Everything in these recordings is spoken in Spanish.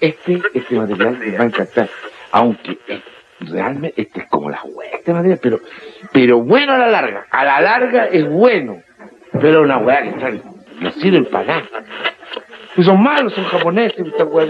este, este material les va a encantar. Aunque eh, realmente este es como la hueá, este material, pero, pero bueno a la larga. A la larga es bueno. Pero una hueá que está, no sirve para nada. Son malos, son japoneses, esta hueá.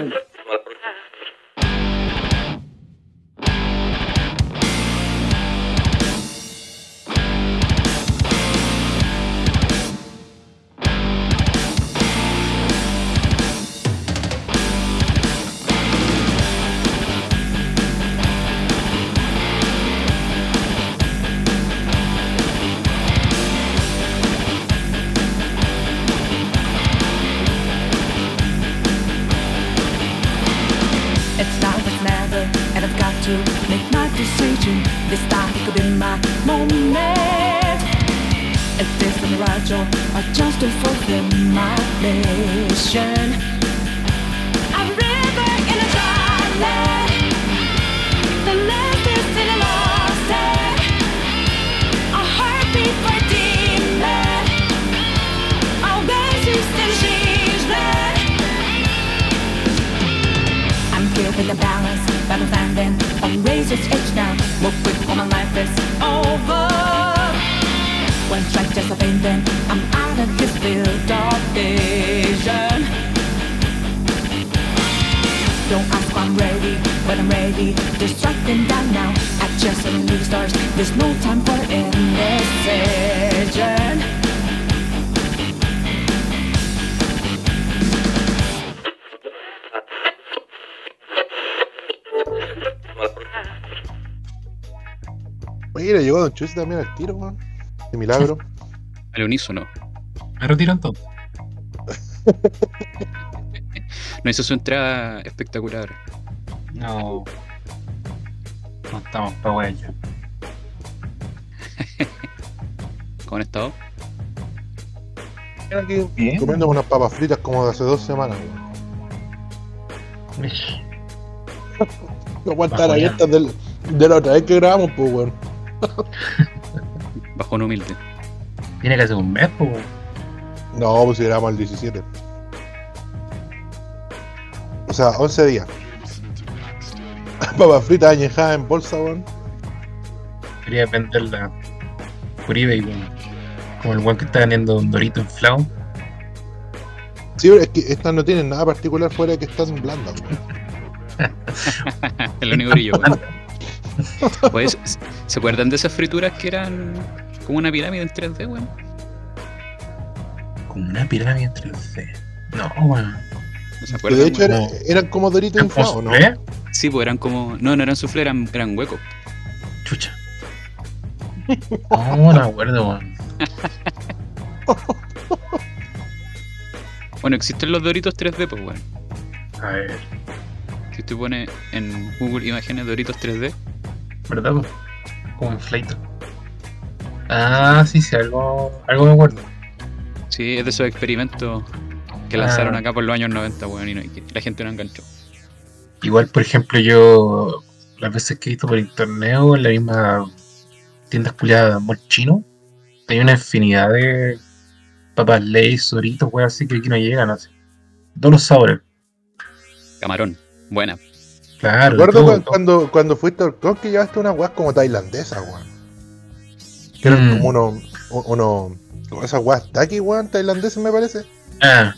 Don Chusi también al tiro, weón. De milagro. Al unísono. Me retiro entonces. No hizo su entrada espectacular. No. No estamos pa' ya. ¿Cómo han estado? Aquí Bien. comiendo unas papas fritas como de hace dos semanas, weón. No aguantar Bajo ahí ya. estas del, de la otra vez que grabamos, pues, weón. Bajón humilde. Tiene que ser un mes, pues. No, pues si grabamos el 17. O sea, 11 días. Papas fritas añejadas en bolsa, weón. Quería venderla por eBay, weón. Como el weón que está vendiendo un dorito inflado. Sí, pero es que estas no tienen nada particular fuera de que están blandas, weón. El único brillo, weón. Pues, ¿Se acuerdan de esas frituras que eran como una pirámide en 3D, weón? Como una pirámide en 3D. No, weón. ¿No se acuerdan? de hecho era- eran como doritos ¿Eran como inflados, ¿no? Sí, pues eran como. No, no eran soufflé, eran, eran huecos. Chucha. No, no me acuerdo, weón. Bueno, existen los Doritos 3D, pues, weón. A ver, Si tú pones en Google Imágenes Doritos 3D, ¿verdad? Como inflator. Ah, sí, sí, algo, algo me acuerdo. sí, es de esos experimentos que Ah. lanzaron acá por los años 90, weón, y, no- y que la gente no enganchó. Igual, por ejemplo, yo las veces que he visto por internet o en la misma tiendas culiadas de amor chino, hay una infinidad de papas Lay's, Doritos, weón, así que aquí no llegan así. Todos los sabores, Camarón, buena. Claro. Recuerdo cuando, cuando, cuando fuiste al club que llevaste unas weas como tailandesas, weón. Que eran Mm. como unos, unos, como esas weas taki, weón, tailandesas me parece. Ah,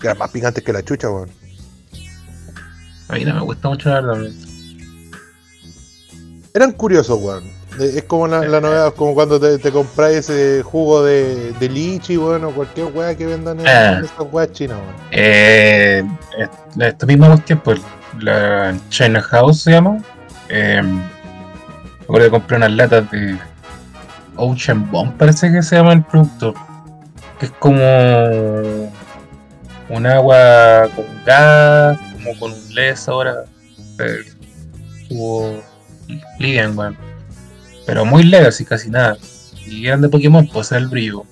Que eran más picantes que la chucha, weón. a mí no me gusta mucho la verdad. Eran curiosos, weón. Es como la, la novedad, como cuando te, te compras ese jugo de, de lichi, weón, o cualquier wea que vendan en, en esas weas chinas, weón. Eh, es- la- esta misma cuestión, pues, la China House se llama. Eh, me acuerdo que compré unas latas de Ocean Bomb, parece que se llama el producto. Que es como un agua con gas, como con un leve sabor a eh, Livian, weón. Pero muy leve, así casi nada. Y eran de Pokémon, pues ese era el brillo.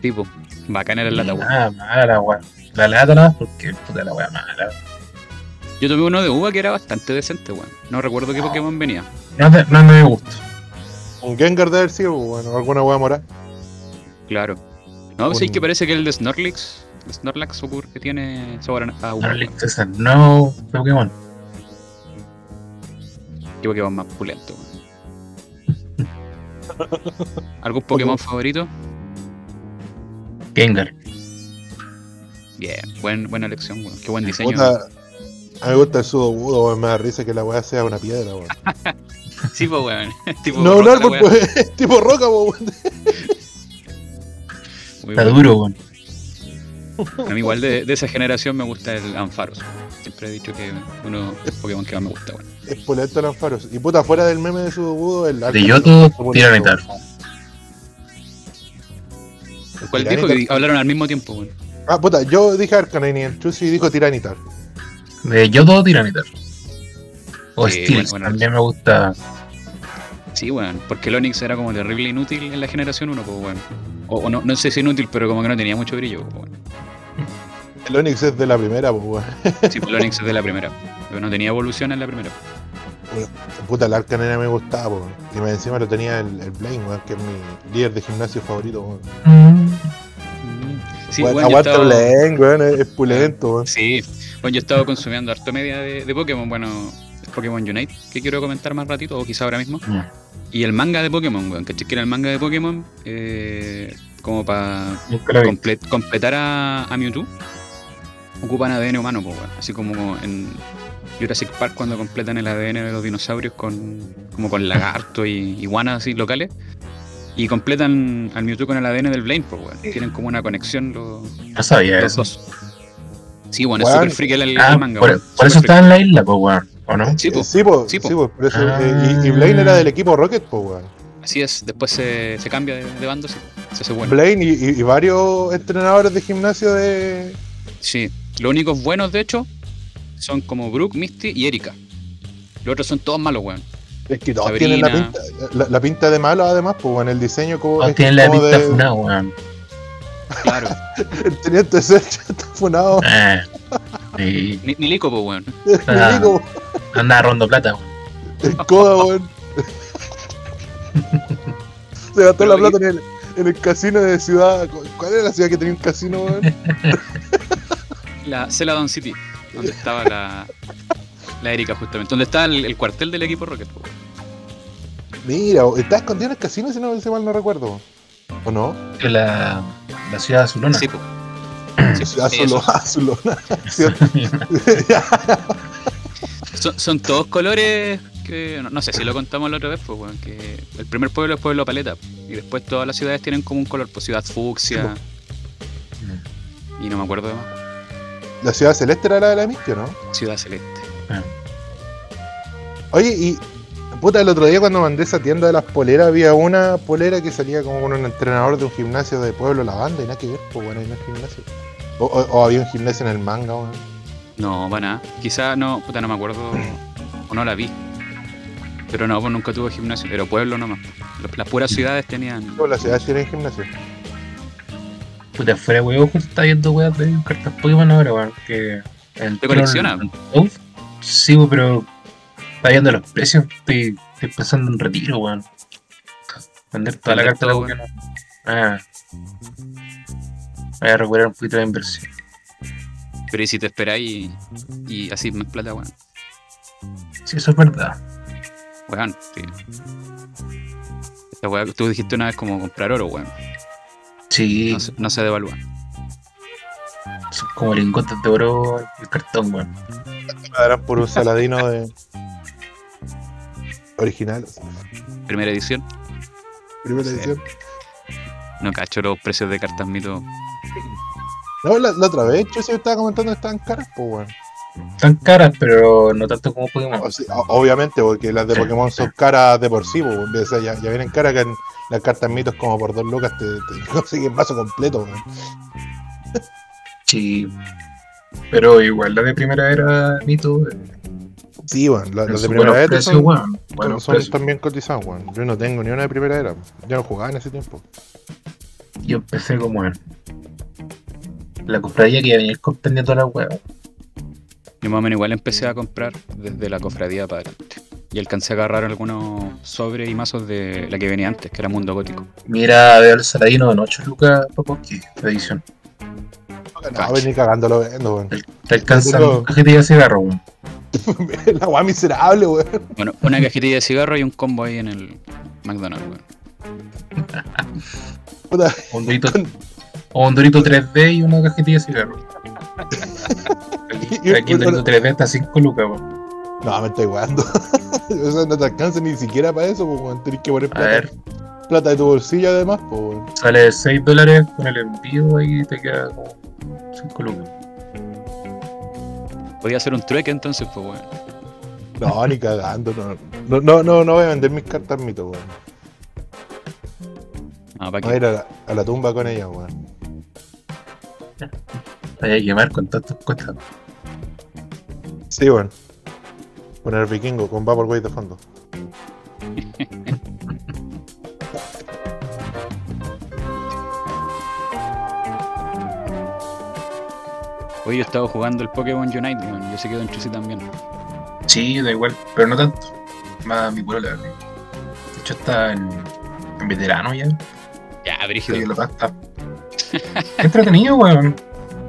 Tipo, bacana era la lata, weón. Nada, mala, weón. La lata nada, porque puta la weá mala. Yo tomé uno de uva que era bastante decente, weón. No recuerdo qué Pokémon venía. No, es de- no gusto. Un Gengar de haber sido, bueno, alguna wea morada. Claro. No, pues sí Un- que parece que el de Snorlax el Snorlax ocurre que tiene sabor a a uva. Snorlax es el nuevo Pokémon. Qué Pokémon más pulento. weón. ¿Algún Pokémon favorito? Gengar. Bien, buen, buena elección, weón. Qué buen diseño. Puta, a mí me gusta el sudobudo, weón. Me da risa que la weá sea una piedra, weón. Sí, pues, weón. tipo No, un árbol, weón. pues, es tipo roca, weón. Muy Está bueno. duro, weón. A mí igual de, de esa generación me gusta el Ampharos. Siempre he dicho que uno de los Pokémon que más me gusta, weón. Es pulento el Ampharos. Y puta, fuera del meme de sudobudo, el De Yoto, Tiranitar. weón. El ¿Cuál dijo que hablaron al mismo tiempo, weón? Ah, puta, yo dije Arcanine y el Chusi dijo Tiranitar. De Yoto, Tiranitar. O Steelix, bueno, bueno. también me gusta. Sí, weón. Porque el Onix era como terrible inútil en la generación 1, pues, weón. O, o no, no sé si inútil, pero como que no tenía mucho brillo, pues, weón. El Onix es de la primera, pues, weón. Sí, pues el Onix es de la primera. Pero no tenía evolución en la primera. Puta, el Arcanine me gustaba, po. Y más encima lo tenía el, el Blaine, weón, que es mi líder de gimnasio favorito, weón. Mm, Sí, Weón, weón, aguanta estaba- Blaine, weón, es, es pulento, weón. Sí, bueno, yo he estado consumiendo harto media de, de Pokémon, bueno, es Pokémon Unite, que quiero comentar más ratito, o quizá ahora mismo. Y el manga de Pokémon, weón, ¿cachai? Que era el manga de Pokémon, eh, como para completar a, a Mewtwo, ocupan ADN humano, pues, weón. Así como en Jurassic Park cuando completan el ADN de los dinosaurios con como con lagartos y iguanas así locales. Y completan al Mewtwo con el ADN del Blaine, pues, weón. Tienen como una conexión los, No sabía los eso. dos. Sí, bueno, es super freak el, el Ah, manga, por, weón. por eso estaba en la isla, pues, weón. ¿O no? Sí, po. Eh, sí, po, Sí, sí, po. po, por eso, Ah. eh, y, y Blaine era del equipo Rocket, pues, weón. Así es, después se, se cambia de, de bando, sí. Se hace bueno. Blaine y, y- y varios entrenadores de gimnasio de. Sí, los únicos buenos, de hecho, son como Brooke, Misty y Erika. Los otros son todos malos, weón. Es que todos Sabrina. tienen la pinta, la, la pinta de malo, además, pues, weón. El diseño como. Todos tienen la como pinta de- funada, weón. Claro. El teniente Sergio está funado. Ah, sí. ni, ni Lico, pues, weón. Ah. Digo, Andaba rondo plata, weón. el coda, weón. Se gastó Pero la plata en el, en el casino de ciudad. ¿Cuál era la ciudad que tenía un casino, weón? La Celadon City, donde estaba la, la Erika, justamente. Donde está el, el cuartel del equipo Rocket, weón. Mira, está escondido en el casino, si no si mal no recuerdo. ¿O no? Que La, la ciudad azulona. Sí, pues. Sí, solo, Azulona. Son, son todos colores que no, no sé si lo contamos la otra vez, pues, que el primer pueblo es Pueblo Paleta y después todas las ciudades tienen como un color, pues ciudad fucsia y no me acuerdo de más, La ciudad celeste era la de la Misty, ¿o ¿no? ciudad celeste. Oye, y puta, el otro día cuando mandé esa tienda de las poleras, había una polera que salía como con un entrenador de un gimnasio de Pueblo Lavanda y nada que ver, pues bueno, ahí no es gimnasio. O, o- o había un gimnasio en el manga, weón. No, para nada. Quizá no, puta, no me acuerdo o no la vi. Pero no, pues nunca tuve gimnasio, pero pueblo nomás. Las- puras ciudades tenían. Todas las ciudades tienen gimnasio. Puta, fuera huevo, justo está viendo weas de cartas Pokémon ahora, weón. Que. el ¿Te colecciona? Sí, weón, pero. Está viendo los precios. Estoy, estoy pensando en retiro, weón. Vender toda la carta de Pokémon. Ah. Voy a recuperar un poquito de inversión. Pero y si te esperáis y, y así más plata, weón. Sí, eso es verdad. Weón, sí. Esta weá, tú dijiste una vez como comprar oro, weón. Sí, No se, no se devalúa. son como lingotes de oro y cartón, weón. Darán por un saladino de. Original. Primera edición, Primera Sí. edición. no cacho los precios de cartas mito. No, la, la otra vez yo sí estaba comentando que estaban caras, pues weón. Están caras, pero no tanto como Pokémon. O sea, o- obviamente, porque las de Pokémon son caras de por sí, pues, weón. O sea, ya, ya vienen caras que en las cartas mitos como por dos lucas te, te consiguen vaso completo, weón. Sí. Pero igual la de primera era mito. eh, Sí, weón. Las de primera era precios, son, weón. son- también cotizadas, weón. Yo no tengo ni una de primera era. Yo no jugaba en ese tiempo. Yo empecé como en la cofradía que iba a venir comprendiendo la hueá. Yo más o menos igual empecé a comprar desde la cofradía para adelante. Y alcancé a agarrar algunos sobres y mazos de la que venía antes, que era Mundo Gótico. Mira, veo el Saladino en 8 lucas Popoki, la edición. No, ven ni cagando lo vendo, weón. Te alcanzan Pero- un cajetilla de cigarro, weón. La weá miserable, weón. Bueno, una cajetilla de cigarro y un combo ahí en el McDonald's, weón. Un dorito, un dorito 3D y una cajetilla de cigarro. Aquí, aquí el dorito 3D está a 5 lucas, weón. No, me estoy weando. o sea, no te alcanza ni siquiera para eso, pues, weón. Tenés que poner A plata, ver, plata de tu bolsillo además, pues, weón. sale 6 dólares con el envío y te queda como 5 lucas. Podía hacer un trueque entonces, pues, weón. No, ni cagando, no. No, no, no, no voy a vender mis cartas mito, weón. No, ¿para Voy a qué? ir a la, a la tumba con ella, weón. Vaya a quemar con tantas cosas. Sí, weón. Poner vikingo con Vaporwave de fondo. Hoy yo estaba jugando el Pokémon Unite, weón. Yo se quedó entre sí también. Sí, da igual, pero no tanto. Más mi polola. De hecho está en, en veterano ya. Ya, Sí, brígido. Qué entretenido, weón.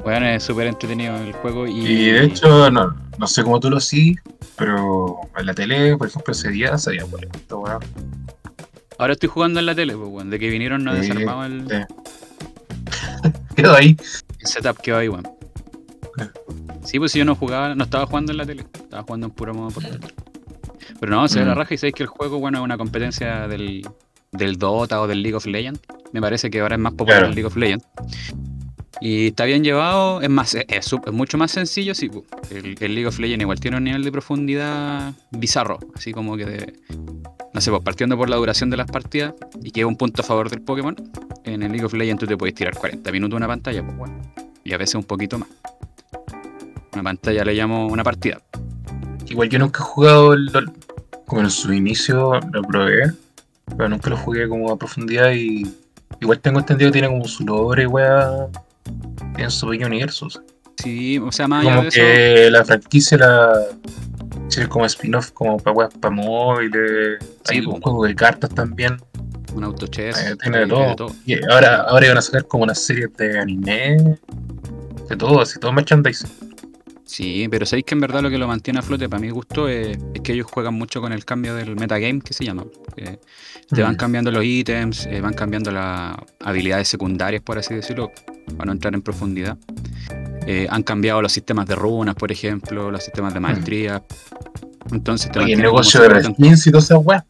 Weón, es súper entretenido el juego y... Y de hecho, no, no sé cómo tú lo sí, pero en la tele, por ejemplo, ese día se veía por esto, weón. Ahora estoy jugando en la tele, pues, weón. De que vinieron no Sí, el, sí. Quedó ahí. el setup que va ahí, weón. Sí, pues si yo no jugaba, no estaba jugando en la tele, estaba jugando en puro modo portátil. Pero no, se ve la Mm. raja y sabéis que el juego, bueno, es una competencia del, del Dota o del League of Legends. Me parece que ahora es más popular Claro. el League of Legends. Y está bien llevado, es más, es, es su- es mucho más sencillo, sí. pues. El, el League of Legends igual tiene un nivel de profundidad bizarro, así como que de, no sé, pues partiendo por la duración de las partidas, y que es un punto a favor del Pokémon, en el League of Legends tú te puedes tirar 40 minutos una pantalla, pues bueno, y a veces un poquito más. Una pantalla le llamo una partida. Igual yo nunca he jugado el LOL. Como en su inicio lo probé, pero nunca lo jugué como a profundidad y igual tengo entendido que tiene como su lore, weá. Tiene su pequeño universo. Sí, o sea, más allá Como de eso, que la franquicia la. Como spin-off, como para weas para móviles. Sí, Hay un juego de cartas también. un auto chess, Eh, tiene de hay todo. Y ahora, ahora iban a sacar como una serie de anime. De todo, así, todo merchandising. Sí, pero sabéis que en verdad lo que lo mantiene a flote, para mi gusto, es, es que ellos juegan mucho con el cambio del metagame, que se llama. te van Mm. cambiando los ítems, eh, van cambiando las habilidades secundarias, por así decirlo, para no entrar en profundidad. Eh, han cambiado los sistemas de runas, por ejemplo, los sistemas de maestría. Entonces te Mm. Y el negocio de skins y todas esas weas.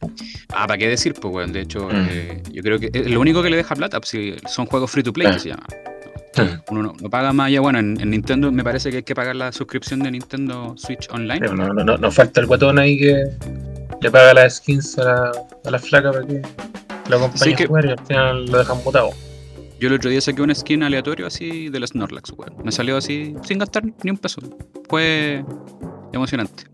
Ah, ¿para qué decir? Pues, weón, de hecho, Mm. eh, yo creo que es lo único que le deja plata, pues, si son juegos free to play, que se llama. Uno no, no paga más allá. Bueno, en, en Nintendo me parece que hay que pagar la suscripción de Nintendo Switch Online. Pero no, no, no, no falta el guatón ahí que le paga las skins a la, a la flaca para que la acompañe Sí, a jugar y al final lo dejan botado. Yo el otro día saqué un skin aleatorio así del Snorlax, weón. Me salió así sin gastar ni un peso. Fue emocionante.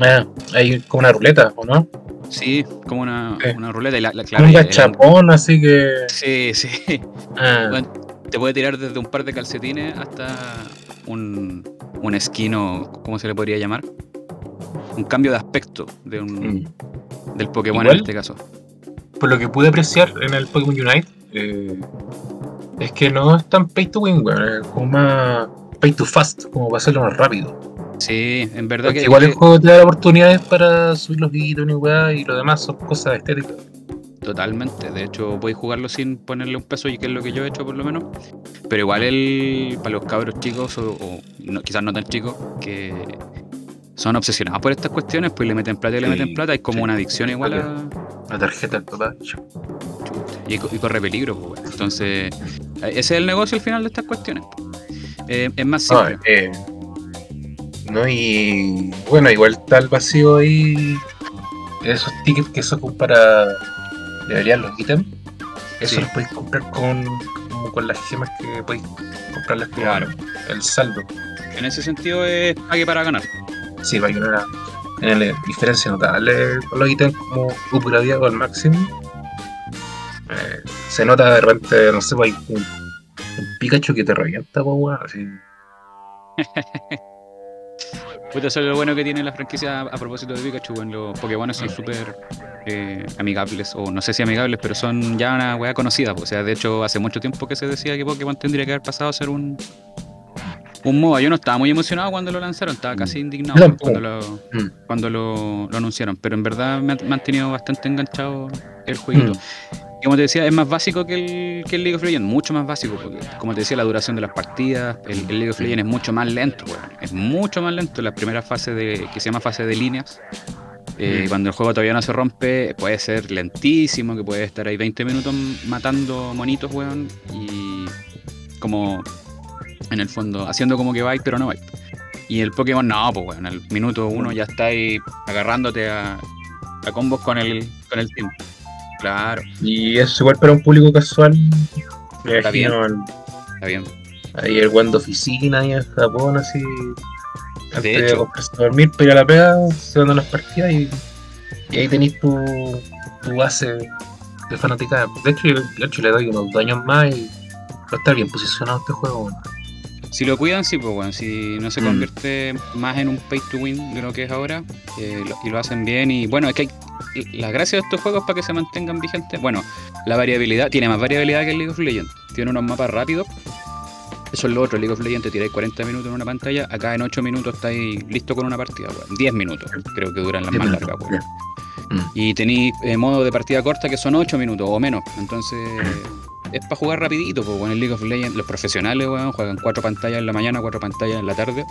Ah, hay como una ruleta, ¿o no? Sí, como una, una ruleta y la, la claro, un el- así que. Sí, sí. Ah, Bueno, te puede tirar desde un par de calcetines hasta un, un skin o, ¿cómo se le podría llamar? Un cambio de aspecto de un, mm. del Pokémon Igual. en este caso. Por lo que pude apreciar en el Pokémon Unite, eh, es que no es tan pay to win, weón. Es como más pay to fast, como para hacerlo más rápido. Sí, en verdad Porque que, igual que- el juego te da oportunidades para subir los ítems y weá, y lo demás son cosas estéticas. Totalmente, de hecho a jugarlo sin ponerle un peso y que es lo que yo he hecho por lo menos. Pero igual el para los cabros chicos o, o no- quizás no tan chicos que son obsesionados por estas cuestiones, pues le meten plata y le meten plata, es como sí. una adicción igual a La tarjeta papá. chuta, y, y corre peligro, pues, bueno. Entonces, eh, ese es el negocio al final de estas cuestiones. pues. Eh, es más simple. eh, no, y bueno, igual está el vacío ahí. Esos tickets que son para deberían los ítems. Eso Sí. los podéis comprar con, como con las gemas que podéis comprarlas con Claro. el saldo. En ese sentido es pague para ganar. Sí, para no haya una diferencia notable con los ítems como upgradeado al máximo. Eh, se nota de repente, no sé, pues, hay un, un Pikachu que te revienta, pues, weón, así. Puta, eso es lo bueno que tiene la franquicia a, propósito de Pikachu, weón. Los Pokémon son súper eh, amigables, o no sé si amigables, pero son ya una weá conocida. O sea, de hecho, hace mucho tiempo que se decía que Pokémon tendría que haber pasado a ser un. Un MOBA. Yo no estaba muy emocionado cuando lo lanzaron, estaba casi indignado weón, tampoco. cuando, lo, Mm. cuando lo, lo anunciaron, pero en verdad me ha, me ha tenido bastante enganchado el jueguito. Mm. Como te decía, es más básico que el, que el League of Legends, mucho más básico, porque como te decía, la duración de las partidas, el, el League of Legends es mucho más lento, weón. Es mucho más lento. La primera fase de, que se llama fase de líneas, eh, Mm. cuando el juego todavía no se rompe, puede ser lentísimo, que puede estar ahí 20 minutos matando monitos, weón, y como en el fondo, haciendo como que vais, pero no vais. Y el Pokémon no, pues weón, al minuto uno ya está ahí agarrándote a, a combos con el, con el team. Claro, Y eso igual para un público casual. Está bien. está bien. ahí el buen de oficina ahí en Japón, así. Antes de, hecho. dormir, a la pega, se van a las partidas y, y ahí tenéis tu, tu base de fanaticada. De hecho, yo, de hecho, le doy unos dos años más y va a estar bien posicionado este juego. Si lo cuidan, sí, pues bueno, si no se Mm. convierte más en un pay to win de lo que es ahora, eh, lo- y lo hacen bien, y bueno, es que hay, la gracia de estos juegos para que se mantengan vigentes, bueno, la variabilidad, tiene más variabilidad que el League of Legends, tiene unos mapas rápidos, eso es lo otro, el League of Legends te tiráis 40 minutos en una pantalla, acá en 8 minutos estáis listo con una partida, weón, 10 minutos, creo que duran las más largas, weón. Mm. Y tenéis eh, modo de partida corta que son 8 minutos o menos. Entonces es para jugar rapidito, pues en el League of Legends los profesionales weón, juegan cuatro pantallas en la mañana, cuatro pantallas en la tarde.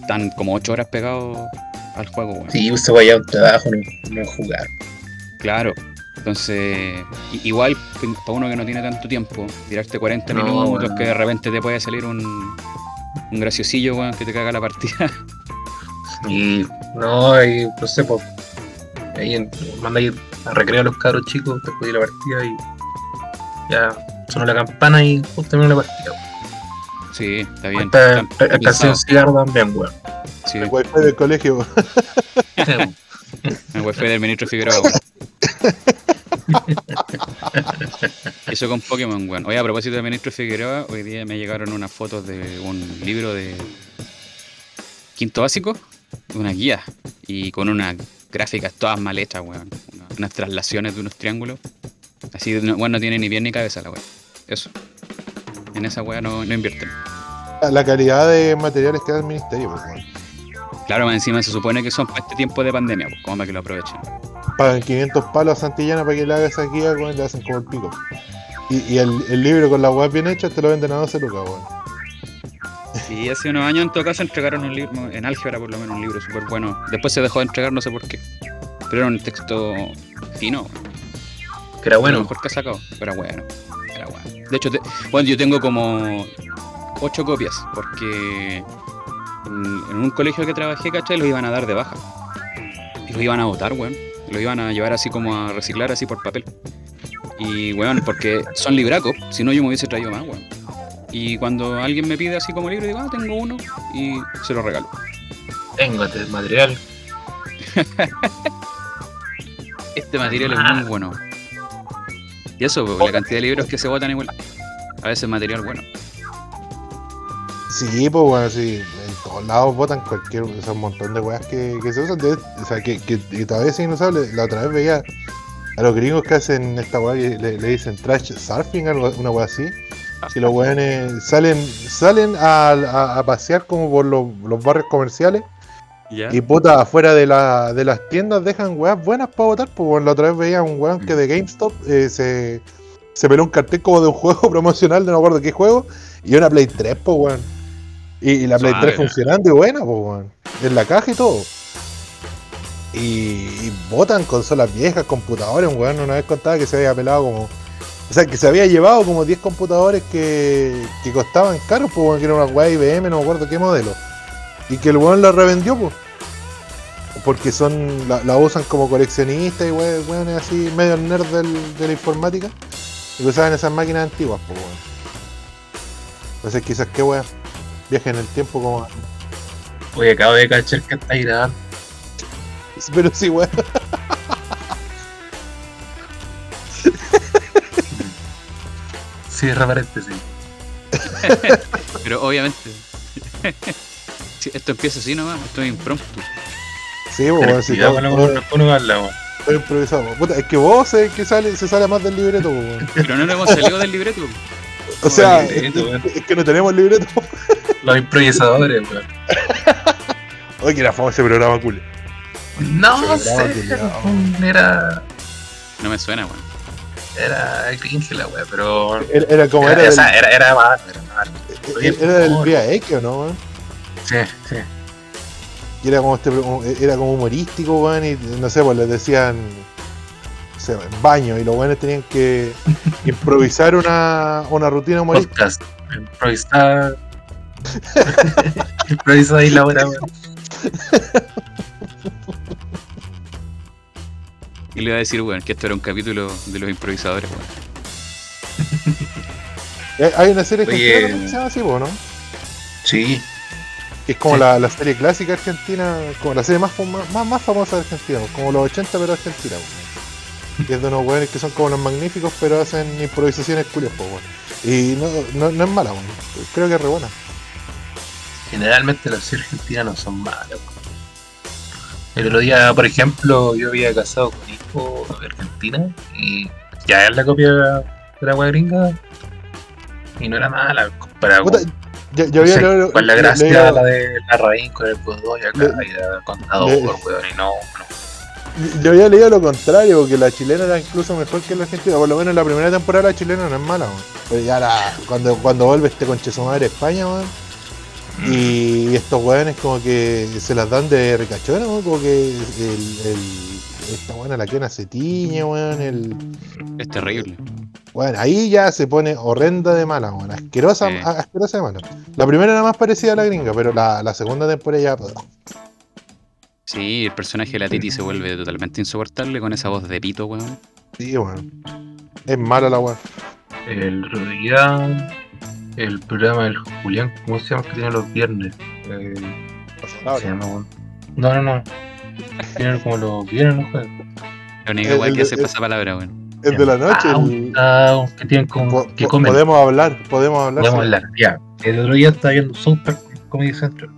Están como 8 horas pegados al juego, weón. Sí, se vaya a un trabajo, no, no jugar. Claro. Entonces, i- igual para uno que no tiene tanto tiempo, tirarte 40 No, minutos que de repente te puede salir un, un graciosillo, weón, que te caga la partida. Y no, ahí, no sé, pues. Ahí manda a ir a recrear a los cabros chicos después de la partida y ya sonó la campana y justo terminó la partida. sí, está bien. Esta Está- está alcancé un cigarro también, weón. Sí, El wifi del colegio. el wifi del ministro Figueroa, weón. Eso con Pokémon, weón. Oye, a propósito de ministro Figueroa, hoy día me llegaron unas fotos de un libro de quinto básico, una guía, y con unas gráficas todas mal hechas, weón. Una- Unas traslaciones de unos triángulos. Así, no, bueno, no tiene ni pie ni cabeza la weón. Eso. En esa weá no, no invierten. La calidad de materiales que da el ministerio, pues, weón. Claro, más encima se supone que son para este tiempo de pandemia, pues, como para que lo aprovechen. Pagan 500 palos a Santillana para que le haga esa guía, weón, le hacen como el pico. Y, y el, el libro con la web bien hecha te lo venden a 12 lucas, weón. Y hace unos años en todo caso entregaron un libro, en álgebra por lo menos, un libro súper bueno. Después se dejó de entregar, no sé por qué. Pero era un texto fino, Que era bueno. lo mejor que ha sacado. Pero era bueno, era bueno. De hecho, te- bueno, yo tengo como ocho copias, porque en, un colegio que trabajé, ¿cachai? Los iban a dar de baja. Y los iban a botar, weón. Los iban a llevar así como a reciclar, así por papel. Y, weón, porque son libracos, si no yo me hubiese traído más, weón. Y cuando alguien me pide así como libro, digo, ah, tengo uno, y se lo regalo. Tengo este material. Este material es muy bueno. Y eso, pues, la cantidad de libros que se botan igual. A veces material bueno. Sí, pues bueno, sí, todos lados votan cualquier, o sea, un montón de weas que, que se usan, de- o sea, que, que, que todavía siguen usables. La otra vez veía a los gringos que hacen esta wea que le, le dicen trash surfing, algo, una wea así. Y los weones salen, salen a, a- a pasear como por los, los barrios comerciales y puta, afuera de, la, de las tiendas dejan weas buenas para votar. Pues la otra vez veía un weón que de GameStop eh, se, se peló un cartel como de un juego promocional, de no me acuerdo qué juego, y una Play 3, pues weón. Y, y la Play Suave. 3 funcionando y buena, pues weón. En la caja y todo. Y, y botan consolas viejas, computadores, un weón una vez contaba que se había pelado como. O sea, que se había llevado como 10 computadores que, que costaban caros, pues weón, que era una weá IBM, no me acuerdo qué modelo. Y que el weón la revendió, pues. Porque son. La, la usan como coleccionistas y weón, weones así, medio nerd del- de la informática. Y que usaban esas máquinas antiguas, pues weón. Entonces quizás qué weón. Viaje en el tiempo como. Oye, acabo de cachar que está grabando. Pero sí, weón. Cierra paréntesis. Pero obviamente. Sí, esto empieza así nomás, esto es impromptu. Sí, weón, si Cuidado con lo improvisado. Puta, es que vos es que sale, se sale más del libreto, weón. Pero no nos hemos salido del libreto. O sea, weón. es que no tenemos libreto. Los improvisadores, weón. Oye, que era famoso ese programa cool. No sé, era. No me suena, weón. Era cringe la weá, pero. Era, era como Era, era, del, era, era malo, era malo. era, era del Vía X, ¿o no, weón? Sí, sí. Y era como este era como humorístico, weón, y no sé, pues les decían sé, baño, y los weones tenían que improvisar una, una rutina humorística. Podcast. Improvisar. Improvisar ahí la hora, weón. Y le iba a decir, weón, que esto era un capítulo de los improvisadores, weón. Eh, Hay una serie Oye. argentina que se llama así, po, ¿no? Sí. Que es como Sí. la, la serie clásica argentina, como la serie más, más, más famosa de Argentina, po, como los 80 pero argentina. po. Y es de unos weones que son como los magníficos, pero hacen improvisaciones culias, po, weón. Y no, no, no es mala, weón. Creo que es re buena. Generalmente las series argentinas no son malas, weón. El otro día, por ejemplo, yo había casado con hijo de Argentina y ya es la copia de la weá gringa y no era mala con, yo, yo no había sé, con la le- gracia la de la raíz con el Godoy acá Le- y la contador, weón, y no, no. Yo había leído lo contrario, que la chilena era incluso mejor que la argentina. Por lo menos en la primera temporada la chilena no es mala, weón. Pero ya la, cuando, cuando vuelve este conche su madre a España, weón. Y estos weones como que se las dan de ricachona, weón. Como que el, el- esta buena la quena se tiñe, weón. El, Es terrible. bueno, ahí ya se pone horrenda de mala, weón. Asquerosa, asquerosa de mala. La primera era más parecida a la gringa, pero la, la segunda temporada ya... Sí, el personaje de la Titi se vuelve totalmente insoportable con esa voz de pito, weón. Sí, weón. Es mala la weón. El día, el programa del Julián, ¿cómo se llama? Que tiene los viernes. Eh, ¿Cómo se llama? No, no, no. Tiene como los viernes, no jueves. La única El- weá que hace pasa palabra, weón. El de la noche, Ah, el- ah, que tienen como. Po- que po- comen. podemos hablar, podemos hablar. Podemos hablar, ya. El otro día estaba viendo Super Comedy Central.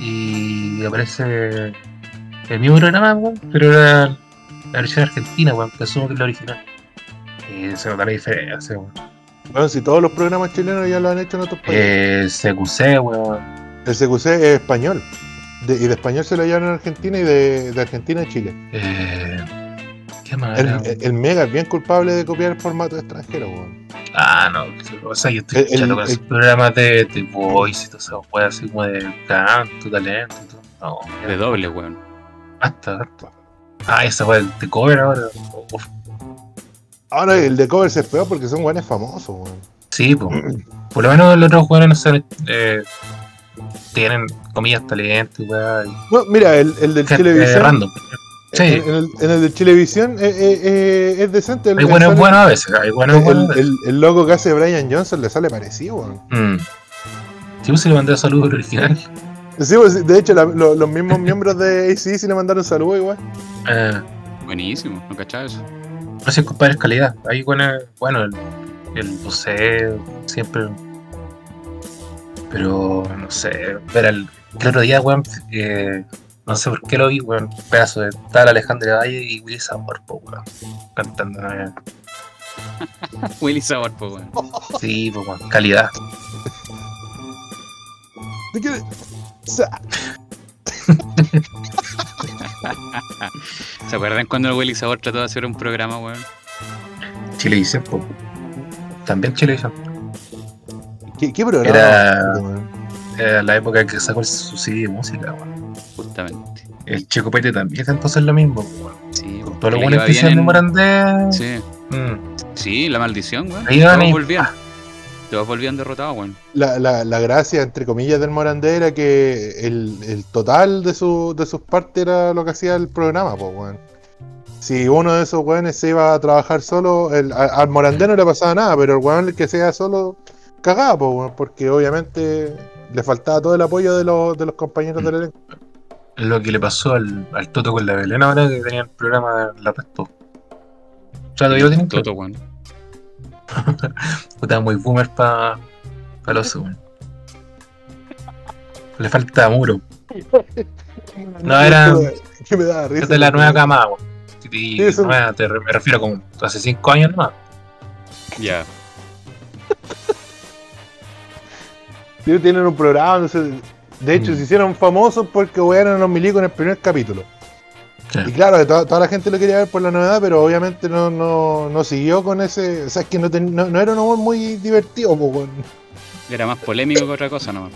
Y aparece el mismo programa, weón, pero era la versión argentina, weón, que asumo que es la original. Y se nota la diferencia, weón. Bueno, si todos los programas chilenos ya lo han hecho en otros países. Eh, CQC, weón. El CQC es español. De- y de español se lo llevan en Argentina y de, de Argentina a Chile. Eh, ¿Qué más? El, el- el Mega es bien culpable de copiar el formato extranjero, weón. Ah, no, o sea, yo estoy El- escuchando el- con el- esos programas de, de voice y todo eso, weón, así como de canto, talento y todo. No, De doble, weón. Basta, basta. Ah, esa weón de cover ahora. Uf, Ahora el de covers es peor porque son guanes famosos, weón. Sí, po. por lo menos los otros jugadores no sé, eh, tienen comillas talento y No, mira, el, el del random. Sí, En, en el, en el de Chilevisión eh, eh, eh, es decente. El, hay el buenos sale- buenos a veces, hay buenos buenos a el, veces. el- el loco que hace Brian Johnson le sale parecido, weón. Mm. Sí, pues se le mandé saludos al original. Sí, pues, de hecho, la- lo- los mismos miembros de ACDC le mandaron saludos igual. Eh, Buenísimo, no cachaba eso. Gracias, compadre, es calidad. Hay buena, bueno, el, el buceo, siempre. Pero, no sé, ver el, el otro día, weón, eh, no sé por qué lo vi, weón, un pedazo de tal Alejandro Valle y Willy Sabor, po, weón, cantando. eh. Willy Sabor, po, weón. Sí, pues, weón, calidad. ¿De qué? Sa- ¿Se acuerdan cuando el Willy Sabor trató de hacer un programa, weón? Chilevisión, po. También Chilevisión. ¿Qué, qué programa? Era- weón? Era la época que sacó el- su CD de música, weón. Justamente. El Chico Pete también hacer lo mismo, weón. Sí, Con todos los buenos que se en-. Sí, Mm. sí, la maldición, weón. Ahí y- volvían. Todos volvían derrotados, weón. La, la, la gracia, entre comillas, del Morandé era que el, el total de, su, de sus partes era lo que hacía el programa, pues, weón. Si uno de esos weones se iba a trabajar solo, el, a- al Morandé no le pasaba nada, pero el weón que sea solo cagaba, pues, weón, porque obviamente le faltaba todo el apoyo de los, de los compañeros del elenco. Lo que le pasó al, al Toto con la Belén ahora que tenía el programa La Resto. O sea, todavía lo tienen. Toto, weón. Puta, muy boomer para pa los weón. Le falta muro. No, era- Que me da risa. Es de la nueva cama, weón. Y Sí, eso- nueva, te re- me refiero como hace 5 años nomás. Ya. Sí, tienen un programa, no sé, De hecho, Mm. se hicieron famosos porque wearon a los milicos en el primer capítulo. Sí. Y claro, que toda, toda la gente lo quería ver por la novedad, pero obviamente no, no, no siguió con ese. O sea, es que no, ten- no, no era un humor muy divertido, po, weón. Era más polémico que otra cosa nomás.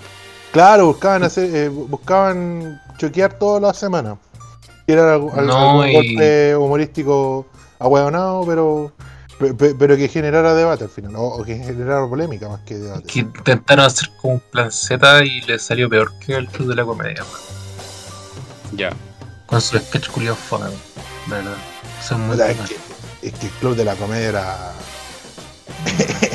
Claro, buscaban hacer, eh, buscaban choquear todas las semanas. Era algo, algo- No, algún y- golpe humorístico ahueonado, pero, pe- pe- pero que generara debate al final, o, o que generara polémica más que debate. Que intentaron hacer como un plan Z y le salió peor que el club de la comedia. Ya. Con su sketch culiado fome, verdad. Son O muy sea, es, que, es que el club de la comedia era.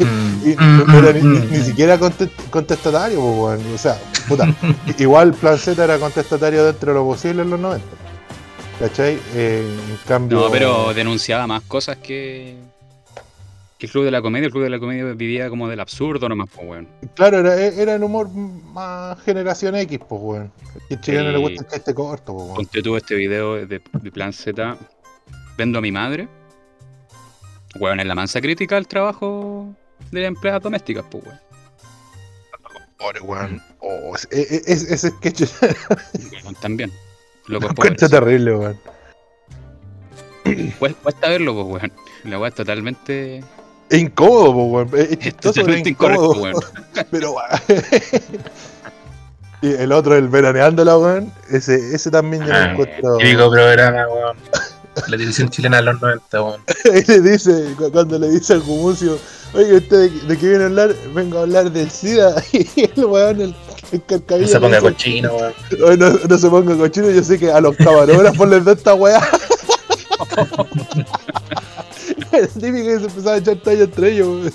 Mm, Y mm, no era ni, mm, ni- mm. ni siquiera conte- contestatario, weón. o sea, puta, igual Plan Z era contestatario dentro de lo posible en los 90. ¿Cachai? Eh, en cambio. No, pero denunciaba más cosas que. Que el Club de la Comedia. El Club de la Comedia vivía como del absurdo nomás, pues, weón. Claro, era, era el humor más generación X, pues, weón. Que chileno le gusta el chiste corto, pues, weón. Ponte tú este video de, de Plan Z. Vendo a mi madre. Weón, es la mansa crítica al trabajo de las empleadas domésticas, pues, weón. Pobre, weón. Oh, es- es- es- ese sketch es Weón, También. Un pobres. concha terrible, weón. Cuesta cuesta verlo, pues, weón. La weá es totalmente. Es incómodo, pues, weón. Es, chistoso, pero totalmente incorrecto, incómodo. weón. Pero, weón. Y el otro, el veraneándola, weón. Ese, ese también yo lo Ah, encuentro. Típico programa, weón. La televisión chilena de los 90, weón. Y le dice, cu- cuando le dice al Gumucio, oye, ¿usted de, de qué viene a hablar? Vengo a hablar del SIDA. Y el weón, el, el No se ponga dice, cochino, weón. "Oye, no, no se ponga cochino, yo sé que a los camarógrafos les da esta weá. Es típico que se empezaba a echar talla entre ellos, weón.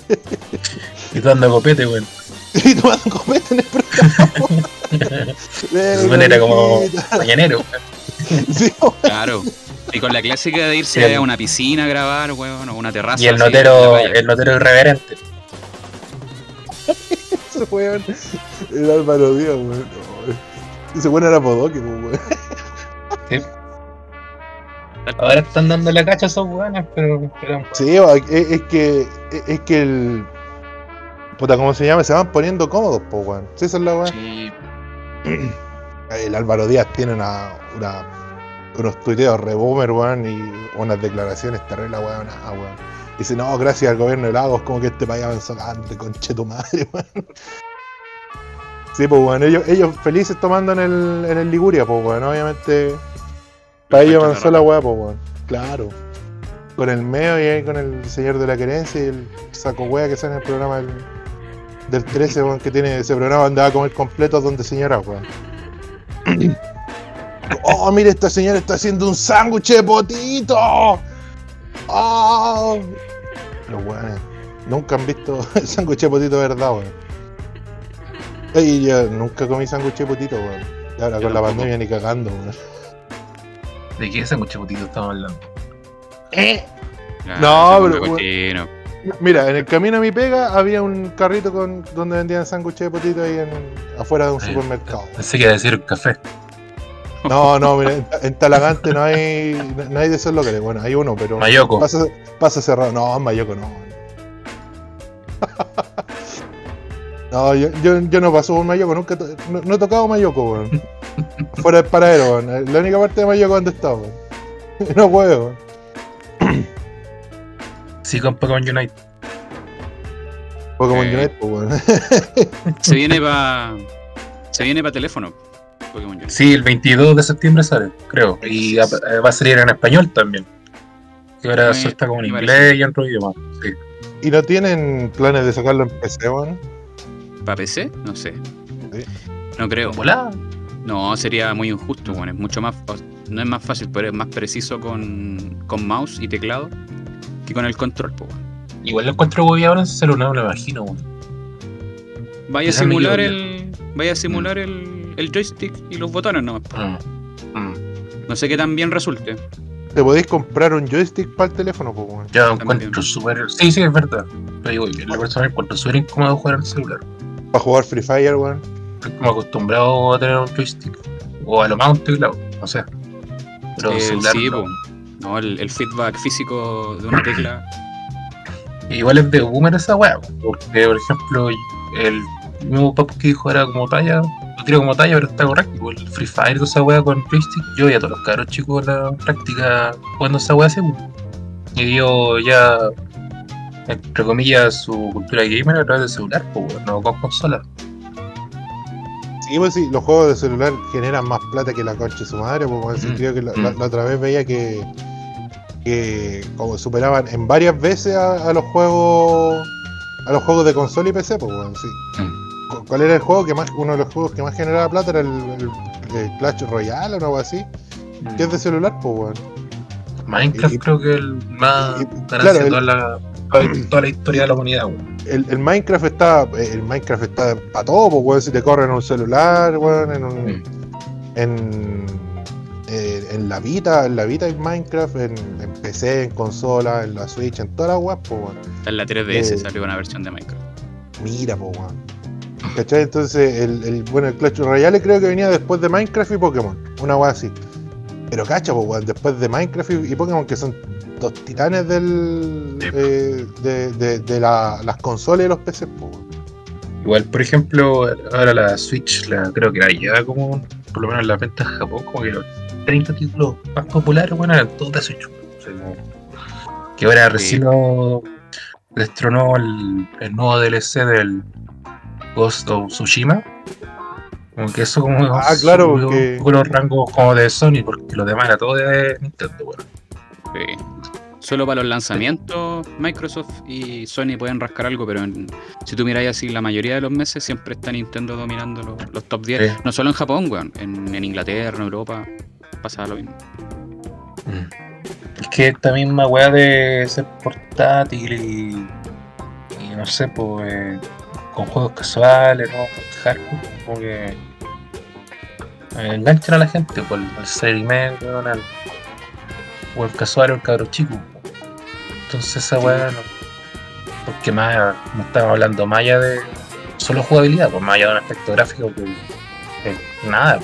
Y tú dando copete, weón. Y tomando copete en el programa. Se supone era como mañanero, weón. Sí, weón. Claro. Y con la clásica de irse el- a una piscina a grabar, weón, o una terraza. Y el así, notero, el notero irreverente. ese weón. El Álvaro Díaz, weón. Ese weón era Podoque, weón. Ahora están dando la cacha a esos weones, pero, pero Sí, es, es que es que el puta cómo se llama, se van poniendo cómodos, po, weón. Sí, esa es la weón. sí, El Álvaro Díaz tiene una, una unos tuiteos re boomer, weón, y unas declaraciones terribles, weón, ah, weón. Dice, no, gracias al gobierno de Lagos, como que este país avanzó grande, conche tu madre, weón. Sí, pues, weón, ellos, ellos felices tomando en el, en el Liguria, pues, weón, obviamente. Para Concha avanzó la weá, pues, weón. Claro. Con el meo y ahí con el señor de la querencia y el saco weá que sale en el programa del, del 13, weón, que tiene ese programa donde va a comer completo donde señora, weón. Oh, mire, esta señora está haciendo un sándwich de potito. Oh. Los weones nunca han visto el sándwich de potito de verdad, weón. Ey, yo nunca comí sándwich de potito, weón. Y ahora con la pandemia ni cagando, weón. ¿De qué ese muchachito estamos hablando? Ah, No, pero, cochino. Mira, en el camino a mi pega había un carrito con donde vendían sándwiches de potito ahí en, afuera de un Ahí. supermercado. Pensé que iba a decir café. No, no, mira, en, en Talagante no hay, no hay de esos locales. Bueno, hay uno, pero Mayoko. pasa, pasa cerrado. No, en Mayoco no. No, yo, yo, yo no paso por Mayoco, nunca to- no, no he tocado Mayoco, weón. Fuera del paradero, weón. La única parte de Mayoco donde está, weón. No puedo, weón. Sí, con Pokémon Unite. Pokémon Eh. Unite, pues, weón. Se viene para. Se viene para teléfono. Pokémon Unite. Sí, el 22 de septiembre sale, creo. Y eh, va a salir en español también. Que ahora suelta como en inglés parece. y en otro idioma. Sí. ¿Y no tienen planes de sacarlo en PC, weón? ¿Para PC? No sé. Sí. No creo. Volada. No, sería muy injusto, bueno, es mucho más. No es más fácil, pero es más preciso con, con mouse y teclado que con el control, pues. weón. Igual lo encuentro hueviado en ese celular, me lo imagino. weón. Vaya a simular el. Vaya a simular el, el joystick y los botones nomás. Mm. Mm. No sé qué tan bien resulte. Te podéis comprar un joystick para el teléfono, pues, weón. Yo lo También. encuentro súper. Sí, sí, es verdad. Pero digo, yo la persona encuentro súper incómodo jugar en el celular. Para jugar Free Fire, weón. Estoy como acostumbrado a tener un joystick. O a lo más un teclado, no sé. Pero Eh, celular sí, no. po. No, el, el feedback físico de una tecla. Igual es de boomer esa weá, porque por ejemplo el mismo papo que dijo era como talla, lo tiro como talla, pero está correcto. El Free Fire y toda esa weá con joystick, yo y a todos los cabros chicos la práctica jugando esa weá pues. Y yo ya, entre comillas, su cultura gamer a través del celular, pues, no con consola. Sí, pues sí, los juegos de celular generan más plata que la concha de su madre, porque bueno, sí, Mm, creo que la, la- mm. la otra vez veía que, que como superaban en varias veces a, a los juegos a los juegos de consola y PC, pues bueno, sí. Mm. Cu- ¿Cuál era el juego que más, uno de los juegos que más generaba plata era el, el- el Clash Royale o algo así? Que es de celular, pues bueno. Minecraft Y- creo que es el más y- claro, el- toda la, toda la historia de la humanidad, weón. El, el Minecraft está, el Minecraft está para todo, pues weón, si te corre en un celular, weón, en un, en, eh, en la Vita, en la Vita hay Minecraft, en, en PC, en consola, en la Switch, en todas las weas, pues weón. En la 3DS Eh. salió una versión de Minecraft. Mira, pues weón. ¿Cachai? Entonces, el, el, bueno, el Clash Royale creo que venía después de Minecraft y Pokémon, una wea así. Pero cacha, pues weón, después de Minecraft y, y Pokémon, que son dos titanes del, Sí. eh, de, de, de la- las consolas y los PCs, pues. Igual, por ejemplo, ahora la Switch, la, creo que la lleva como, por lo menos en la venta en Japón, como que los 30 títulos más populares, bueno, eran todos de Switch. O sea, que ahora recién lo destronó el, el nuevo DLC del Ghost of Tsushima. Como que eso como Ah, claro, subió porque- un poco los rangos como de Sony, porque los demás era todo de Nintendo, bueno. Sí. Solo para los lanzamientos, Microsoft y Sony pueden rascar algo, pero en- si tú miráis así, la mayoría de los meses siempre está Nintendo dominando los, los top 10. Sí. No solo en Japón, weón, en, en Inglaterra, en Europa, pasa lo mismo. Es que esta misma weá de ser portátil y, y no sé, pues eh, con juegos casuales, ¿no? Hardcore, como que eh, enganchan a la gente por el seriman, weón, al- o el casual o el cabro chico. Entonces esa weá no. Porque más no estamos hablando más allá de solo jugabilidad, pues más allá de un aspecto gráfico que que nada.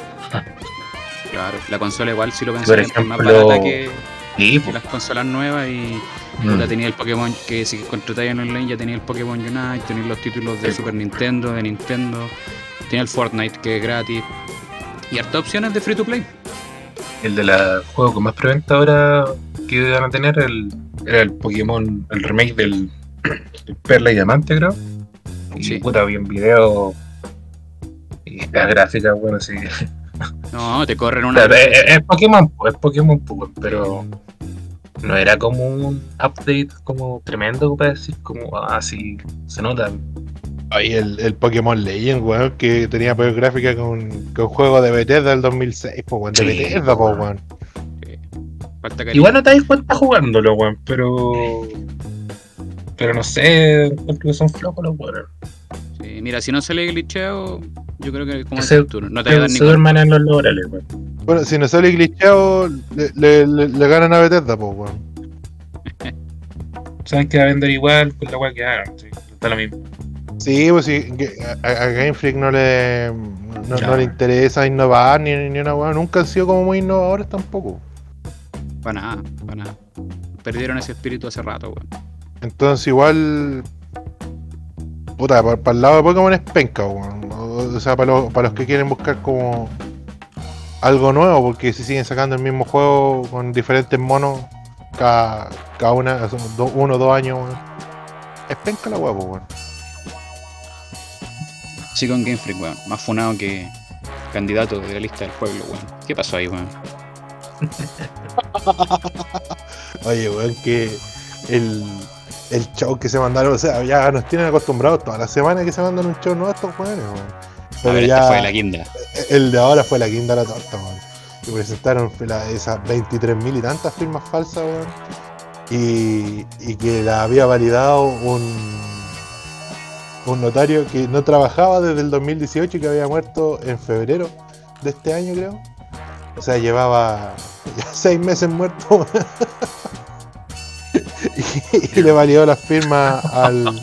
Claro, la consola igual si lo Por pensáis es más ejemplo, barata que, Sí, que pues. las consolas nuevas y Mm. puta, tenía el Pokémon que si contratáis en online ya tenía el Pokémon Unite, tenía los títulos de Sí. Super Nintendo, de Nintendo, tenía el Fortnite que es gratis y harta opciones de free to play. El de la juego con más preventa ahora que iban a tener el, era el Pokémon, el remake del, del Perla y Diamante, creo. Y Sí. puta, vi un video y las gráficas, bueno, sí. No, te corren una. es, es Pokémon, pues, es Pokémon, pues, pero no era como un update como tremendo para decir como así se nota. Ahí el, el Pokémon Legend, weón, que tenía peor gráfica con, con juego de Bethesda del 2006, pues, weón, de Sí, Bethesda, pues, weón. Weón. Falta cariño. Igual no te das cuenta jugándolo, weón, pero. Pero no sé, encuentro que son flojos los weones. Sí, mira, si no sale glitcheo, yo creo que como Que se- no te va a dar Se ni cuenta. duerman en los laborales, weón. Bueno, si no sale glitchado, le, le, le- le ganan a Bethesda, pues, weón. Saben que va a vender igual con la weá que hagan, sí, está lo mismo. Sí, pues sí, a, a Game Freak no le, no, le interesa innovar ni, ni una weón. Nunca han sido como muy innovadores tampoco. Para nada, para nada. Perdieron ese espíritu hace rato, weón. Entonces, igual. Puta, para, el lado de Pokémon es penca, weón. O, sea, para los, para los que quieren buscar como. Algo nuevo, porque si siguen sacando el mismo juego con diferentes monos cada, cada una, do- uno o dos años, weón. Es penca la huevo, weón. Sí, con Game Freak, weón. Más funado que candidato de la lista del pueblo, weón. ¿Qué pasó ahí, weón? Oye, weón, que el, el show que se mandaron, o sea, ya nos tienen acostumbrados todas las semanas que se mandan un show nuevo estos weones, weón. Pero ver, ya fue la el de ahora fue la quinta la torta, weón. Y presentaron la- esas 23.000 y tantas firmas falsas, weón. Y, y que la había validado un, un notario que no trabajaba desde el 2018 y que había muerto en febrero de este año, creo. O sea, llevaba ya seis meses muerto. y, y le validó las firmas al,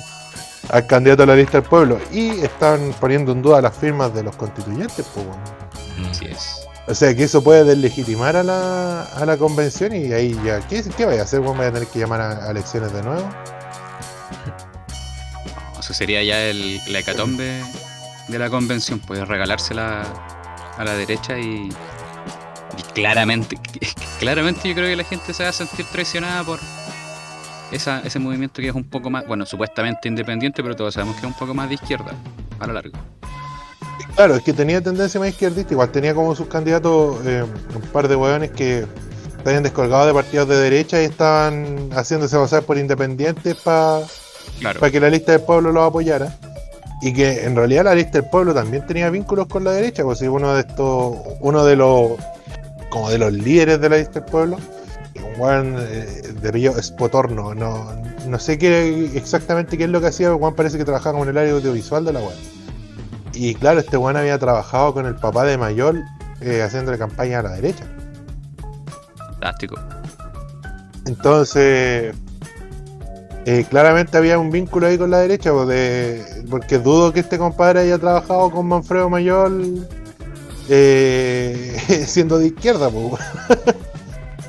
al candidato a la lista del pueblo. Y están poniendo en duda las firmas de los constituyentes, pues, weón. Así es. O sea que eso puede deslegitimar a la, a la convención y ahí ya. ¿Qué, qué vaya a hacer? ¿Vos vaya a tener que llamar a, a elecciones de nuevo? No, Eso sería ya el, la hecatombe de la convención, pues regalársela a la derecha y, y claramente, claramente yo creo que la gente se va a sentir traicionada por esa, ese movimiento que es un poco más, bueno, supuestamente independiente, pero todos sabemos que es un poco más de izquierda a lo largo. Claro, es que tenía tendencia más izquierdista, igual tenía como sus candidatos eh, un par de hueones que se habían descolgado de partidos de derecha y estaban haciéndose pasar por independientes para Claro, que la lista del pueblo los apoyara. Y que en realidad la lista del pueblo también tenía vínculos con la derecha, pues si uno de estos, uno de los, como de los líderes de la lista del pueblo, un weón eh, de apellido Spotorno, no, no sé qué exactamente qué es lo que hacía, Juan parece que trabajaba como en el área audiovisual de la web. Y claro, este Juan había trabajado con el papá de Mayor eh, haciéndole campaña a la derecha. fantástico. Entonces, eh, claramente había un vínculo ahí con la derecha, de- porque dudo que este compadre haya trabajado con Manfredo Mayor eh, siendo de izquierda. pues.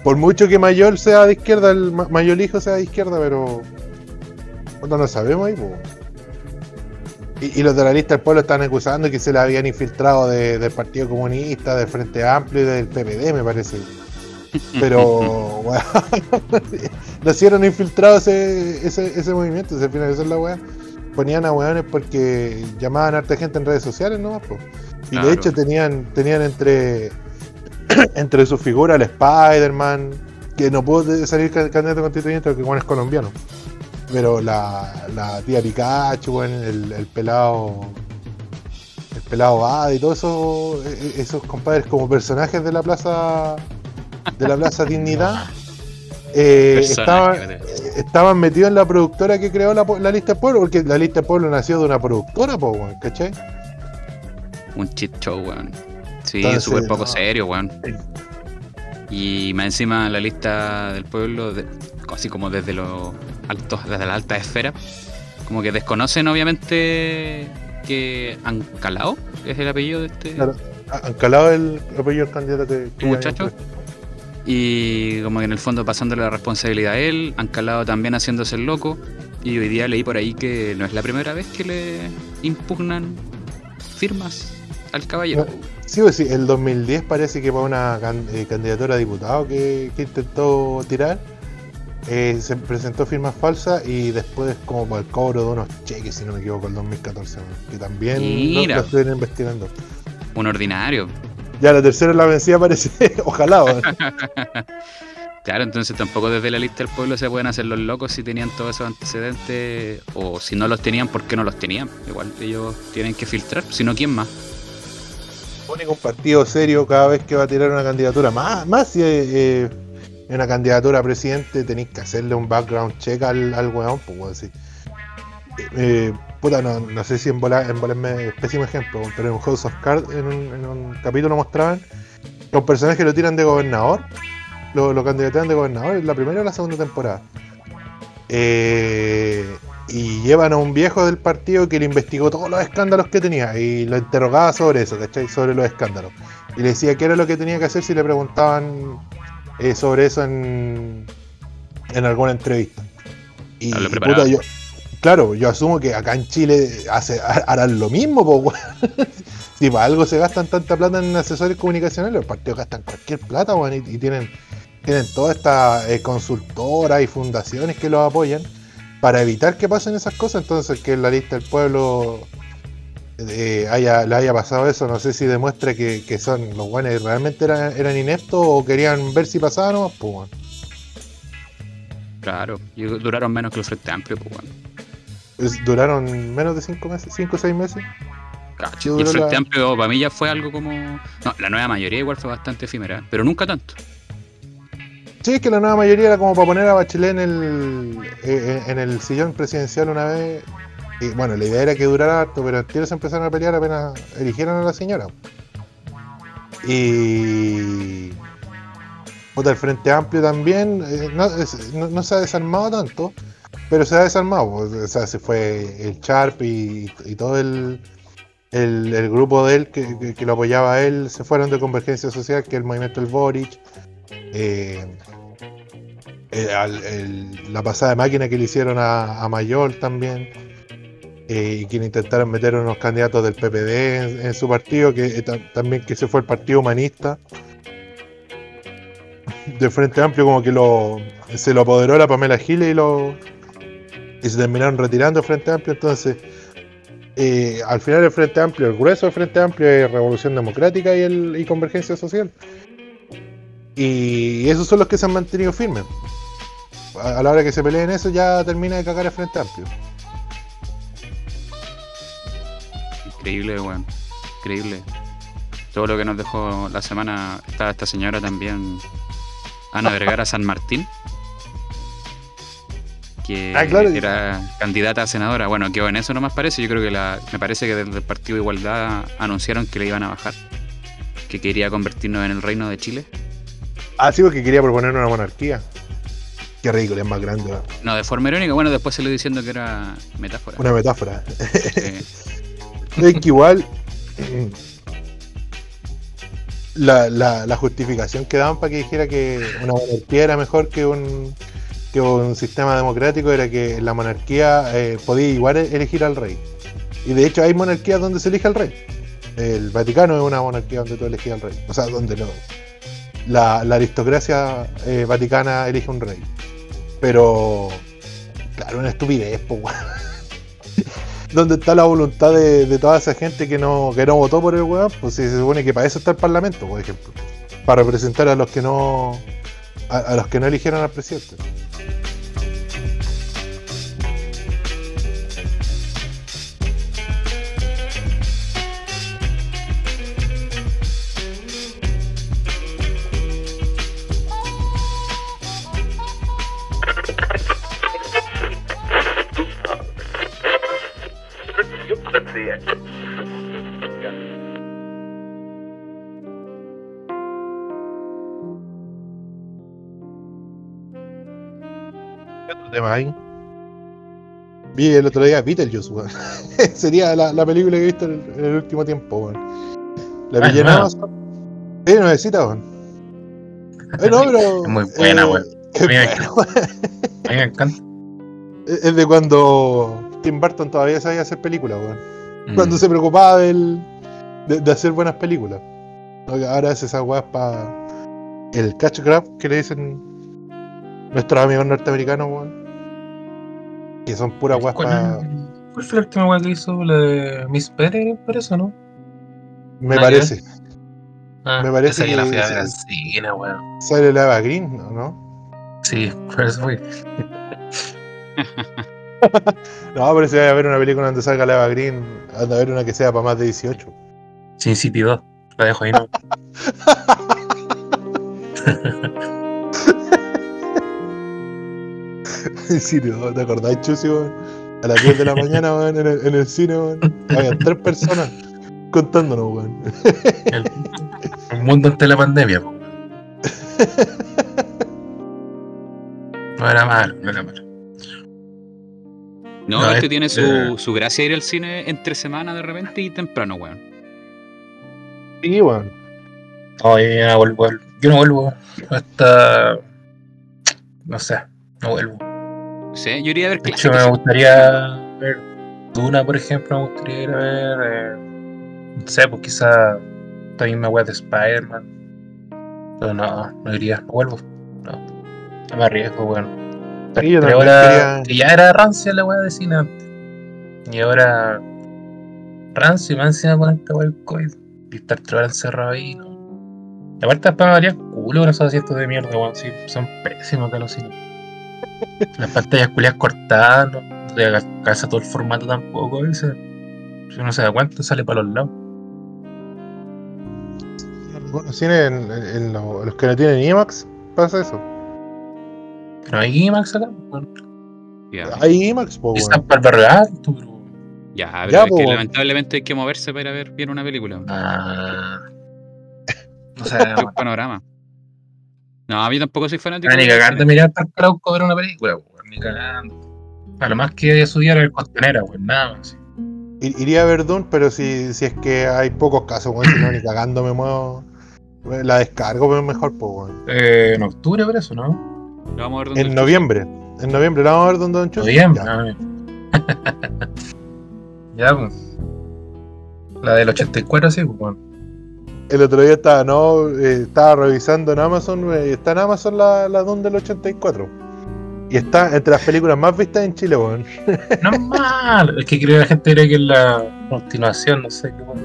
Por mucho que Mayor sea de izquierda, el Ma- Mayor hijo sea de izquierda, pero no lo sabemos ahí. pues. Y, y los de la lista del pueblo están acusando que se le habían infiltrado de- del Partido Comunista, del Frente Amplio y del PPD, me parece. Pero, weón, nacieron infiltrados ese, ese, ese movimiento, se finalizó la weá. Ponían a weones porque llamaban a harta gente en redes sociales, ¿no? Po. Y Claro. de hecho tenían, tenían entre entre sus figuras el Spider-Man, que no pudo salir ca- candidato constituyente porque Juan es colombiano. Pero la, la tía Pikachu, el, el pelado. El pelado Bad y todos esos, eh, esos compadres como personajes de la plaza de la Plaza Dignidad eh, estaban, metidos en la productora que creó la, lista del pueblo, porque la lista del pueblo nació de una productora, po, weón, ¿cachai? Un cheat show, weón. Sí, súper poco no. serio, weón. Y más encima la lista del pueblo, de- así como desde los altos, desde la alta esfera, como que desconocen obviamente que Ancalao, que es el apellido de este Claro. Han calado el apellido del candidato que. muchacho. habían Y como que en el fondo pasándole la responsabilidad a él, Ancalao también haciéndose el loco. Y hoy día leí por ahí que no es la primera vez que le impugnan firmas al caballero. Sí, pues sí, el 2010 parece que para una can- eh, candidatura a diputado que, que intentó tirar, eh, se presentó firmas falsas y después como por el cobro de unos cheques, si no me equivoco, el 2014, weón, que también lo estuvieron investigando. Un ordinario. Ya la tercera es la vencida parece, ojalá. Claro, entonces tampoco desde la lista del pueblo se pueden hacer los locos si tenían todos esos antecedentes o si no los tenían, ¿por qué no los tenían? Igual ellos tienen que filtrar, si no, ¿quién más? pone un partido serio cada vez que va a tirar una candidatura. Más, más si eh, eh, una candidatura a presidente tenéis que hacerle un background check al, al weón, pues weón, sí. Eh, puta, no, no sé si en bola, en bola es me- pésimo ejemplo, pero en House of Cards, en un, en un capítulo mostraban que un personaje lo tiran de gobernador, lo, lo candidatan de gobernador en la primera o la segunda temporada. Eh, y llevan a un viejo del partido que le investigó todos los escándalos que tenía y lo interrogaba sobre eso, ¿cachai? Sobre los escándalos. Y le decía qué era lo que tenía que hacer si le preguntaban eh, sobre eso en, en alguna entrevista. Y puta, yo, claro, yo asumo que acá en Chile harán lo mismo, po. Si para algo se gastan tanta plata en asesores comunicacionales, los partidos gastan cualquier plata, weón, y, tienen, tienen todas estas eh, consultoras y fundaciones que los apoyan para evitar que pasen esas cosas. Entonces, que en la lista del pueblo eh, haya, le haya pasado eso, no sé si demuestra que, que son los guanes realmente eran, eran ineptos o querían ver si pasaba nomás, pues. Claro, y duraron menos que el Frente Amplio, pues bueno. Es- Duraron menos de 5 meses, 5 o 6 meses. Cacho. Sí, Y el Frente la- Amplio para mí ya fue algo como. No, la nueva mayoría igual fue bastante efímera, pero nunca tanto. Sí, es que la nueva mayoría era como para poner a Bachelet en el, eh, en el sillón presidencial una vez. Y bueno, la idea era que durara harto, pero el se empezaron a pelear apenas eligieron a la señora. Y. Puta, el Frente Amplio también eh, no, es- no- no se ha desarmado tanto, pero se ha desarmado. pues, O sea, se fue el Sharp y, y todo el, el, grupo de él que, que- lo apoyaba a él, se fueron de Convergencia Social, que es el movimiento del Boric. Eh, eh, la pasada de máquina que le hicieron a, a Mayol también. eh, y que intentaron meter unos candidatos del PPD en, su partido, que ta- también que se fue el Partido Humanista. De Frente Amplio como que lo se lo apoderó la Pamela Giles y lo y se terminaron retirando el Frente Amplio, entonces eh, al final el Frente Amplio, el grueso del Frente Amplio es Revolución Democrática y, el, y Convergencia Social. Y esos son los que se han mantenido firmes. A, la hora que se peleen eso ya termina de cagar el Frente Amplio. Increíble, weón. Increíble. Todo lo que nos dejó la semana. Estaba esta señora también, Ana Vergara San Martín. Que Ah, claro. era candidata a senadora. Bueno, que en eso no más parece. Yo creo que la, me parece que desde el Partido de Igualdad anunciaron que le iban a bajar. Que quería convertirnos en el reino de Chile. Ah, sí, porque quería proponer una monarquía. Qué ridículo, es más grande. ¿no? No, de forma irónica. Bueno, después se le diciendo que era metáfora. Una metáfora. Eh, Es que igual la, la, la justificación que daban para que dijera que una monarquía era mejor que un, que un sistema democrático era que la monarquía eh, podía igual elegir al rey. Y de hecho hay monarquías donde se elige al rey. El Vaticano es una monarquía donde tú elegías al rey. O sea, donde no. La, aristocracia eh, vaticana elige un rey. Pero, claro, una estupidez, pues, ¿Dónde está la voluntad de, toda esa gente que no, que no votó por el weón? Pues si se supone que para eso está el Parlamento, por ejemplo. Para representar a los que no. a los que no eligieron al presidente. Vi el otro día Beetlejuice, weón. Sería la, la película que he visto en el, en el último tiempo, weón. La Ah, pillé en. Amazon. Sí, nuevecita, weón. Eh, no, pero. Muy buena, weón. Mí me me encanta. Es- de cuando Tim Burton todavía sabía hacer películas, weón. Mm. Cuando se preocupaba del, de, de hacer buenas películas. No, Ahora hace esas weas para el catch grab que le dicen nuestros amigos norteamericanos, weón. Que son puras weas ¿Cuál. ¿Cuál fue la última weá que hizo? La de Miss Pérez, parece, ¿no? Me parece. Ah, Me parece la que fui a sí. ver al cine, weón. Sale la Eva Green, ¿no? ¿no? Sí, por eso fui. No, pero si vaya a ver una película donde salga la Eva Green, anda a ver una que sea para más de 18. Sin City 2. La dejo ahí, ¿no? Sí, ¿no? ¿te acordás, Chusi, weón? A las 10 de la mañana, weón, en el, en el cine, weón. Había tres personas contándonos, weón. El, un mundo antes de la pandemia, po. No era malo, no era malo. no, No, este es- tiene su, eh. su gracia ir al cine entre semana de repente y temprano, weón. Sí, weón. No, yo ya no vuelvo. Yo no vuelvo hasta. No sé, no vuelvo. Sí, yo iría a ver De hecho, me gustaría ver Duna, por ejemplo. Me gustaría ir a ver. eh, no sé, pues quizá esta misma wea de Spider-Man. Pero no, no iría, no vuelvo. No, no me arriesgo, weón. Sí, yo también ahora, quería- que ya era rancia la wea de cine antes. Y ahora. Rancio, más encima con esta wea del COVID. Y estar tres horas encerrado ahí, ¿no? Y aparte, después me haría culo con esos asientos de mierda, weón. Sí, son pésimos acá los cines. Las pantallas culiadas cortadas, no no te alcanza todo el formato tampoco, veces. Si uno se da cuenta, sale para los lados. Algunos cines, en, en lo- los que no tienen IMAX, pasa eso. Pero hay IMAX acá, Hay IMAX, po, weón. para el barrio alto, pero. ya, pero Ya, es que lamentablemente hay que moverse para ir a ver bien una película. Ah. No sé, Es un panorama. No, a mí tampoco soy fanático. Ah, ni cagando cine. mirar para el Crauco a ver una película, weón, ni cagando. A lo más que subía era el costanera, weón, nada más. I- Iría a ver Dune, pero si, si es que hay pocos casos, weón, si no, ni cagando me muevo. La descargo, pero mejor, pues, weón. Eh, en octubre, por eso, ¿no? Lo vamos a ver donde En noviembre. En noviembre, ¿la vamos a ver donde Don Chucho? Noviembre. Ya. ah, ya, pues. La del 84, sí, pues, bueno. El otro día estaba, no, eh, estaba revisando en Amazon, eh, está en Amazon la, la Dune del 84. Y está entre las películas más vistas en Chile, weón. No es malo. Es que creo que la gente cree que es la continuación, no sé qué, bueno.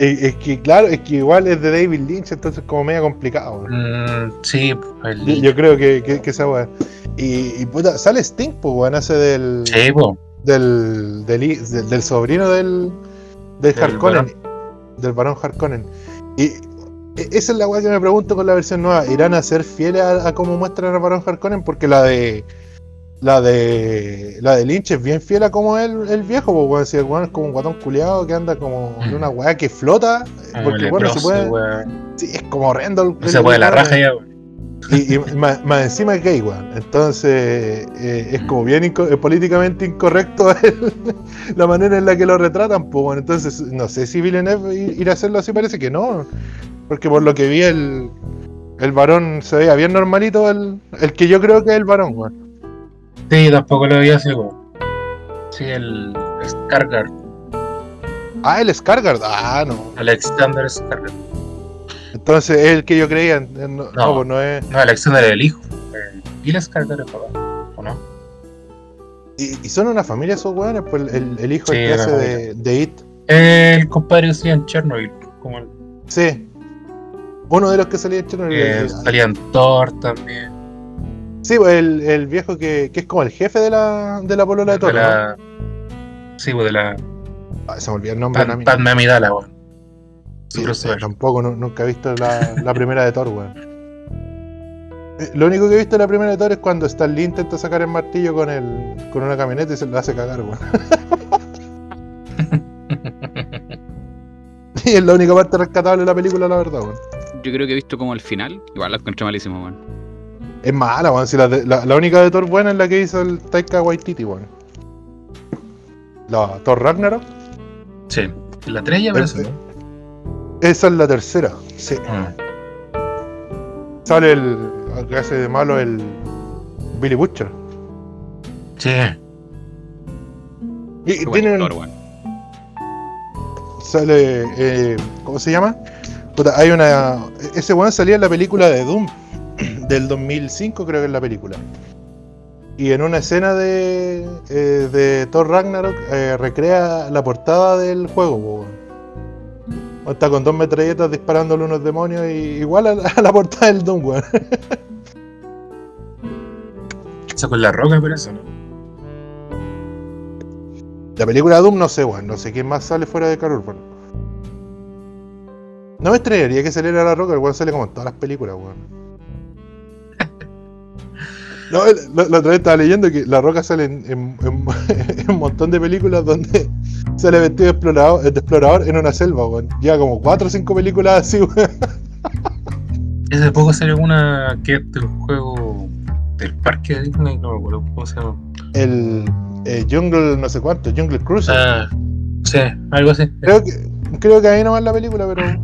Es, es que, claro, es que igual es de David Lynch, entonces como medio complicado, weón. Mm, sí, pues, el Yo, yo creo que, que, que esa weá. Y, y puta, sale Sting, pues weón, hace del, Sí, del, del, del, del sobrino del, del Del Harkonnen, del varón Harkonnen. Y e- esa es la weá que me pregunto con la versión nueva. ¿Irán a ser fieles a, a cómo muestran al varón Harkonnen? Porque la de. La de. La de Lynch es bien fiel a como el, el viejo, pues weón. Si el weón es como un guatón culiado que anda como en una weá que flota. Como Porque bueno, se puede. Sí, es como horrendo. el- se puede la raja ya, weón. Y, y más, más encima es gay, weón. Entonces eh, es como bien inco- eh, políticamente incorrecto el- la manera en la que lo retratan, pues bueno. Entonces no sé si Villeneuve irá a hacerlo así, parece que no. Porque por lo que vi el, el varón se veía bien normalito, el, el que yo creo que es el varón, weón. Sí, tampoco lo había así, weón. Sí, el Skargard. Ah, el Skargard. Ah, no. Alexander Skargard. Entonces es el que yo creía. eh, No, no, No. pues no es. No, Alexander es el hijo. Eh, Y el papá, ¿o no? Y, y son una familia esos weones, pues el, hijo Sí, el que hace de, de It. El compadre salía en Chernobyl, como el Sí. Uno de los que salía en Chernobyl. salía en Thor también. Sí, pues, el, el viejo que, que es como el jefe de la, de la polola de de Thor. ¿no? la, Sí, pues de la Ay, se me olvidó el nombre. Pan- Nami. Padme Amidala, weón. Sí, crossover. tampoco, nu- nunca he visto la, la primera de Thor, weón. Eh, Lo único que he visto de la primera de Thor es cuando Stan Lee intenta sacar el martillo con el con una camioneta y se lo hace cagar, weón. y es la única parte rescatable de la película, la verdad, weón. Yo creo que he visto como el final. Igual la encontré malísimo, weón. Es mala, weón. Si la, de- la, la única de Thor buena es la que hizo el Taika Waititi, weón. La Thor Ragnarok. Sí. La 3 ya ¿no? Esa es la tercera, sí. Ah. Sale el que hace de malo el Billy Butcher. Sí. Y Qué buen tienen, actor, weón. sale, eh, ¿cómo se llama? Puta, hay una, ese weón salía en la película de Doom del 2005 creo que es la película. Y en una escena de, eh, de Thor Ragnarok eh, recrea la portada del juego, po, weón. Está con dos metralletas disparándole unos demonios y igual a la, a la portada del Doom, weón. Esa con la roca, pero eso, ¿no? La película Doom no sé, weón. No sé quién más sale fuera de Carl Urban. No me extrañaría que saliera la roca, el weón sale como en todas las películas, weón. No, la, la otra vez estaba leyendo que la roca sale en, en- en- en un montón de películas donde sale vestido de explorador, de explorador en una selva, weón. Lleva como cuatro o cinco películas así, weón. Hace poco salió una que es del juego del parque de Disney, no me acuerdo cómo se llama. El eh, Jungle, no sé cuánto, Jungle Cruise. Ah, sí, algo así. Creo que, creo que ahí nomás la película, pero.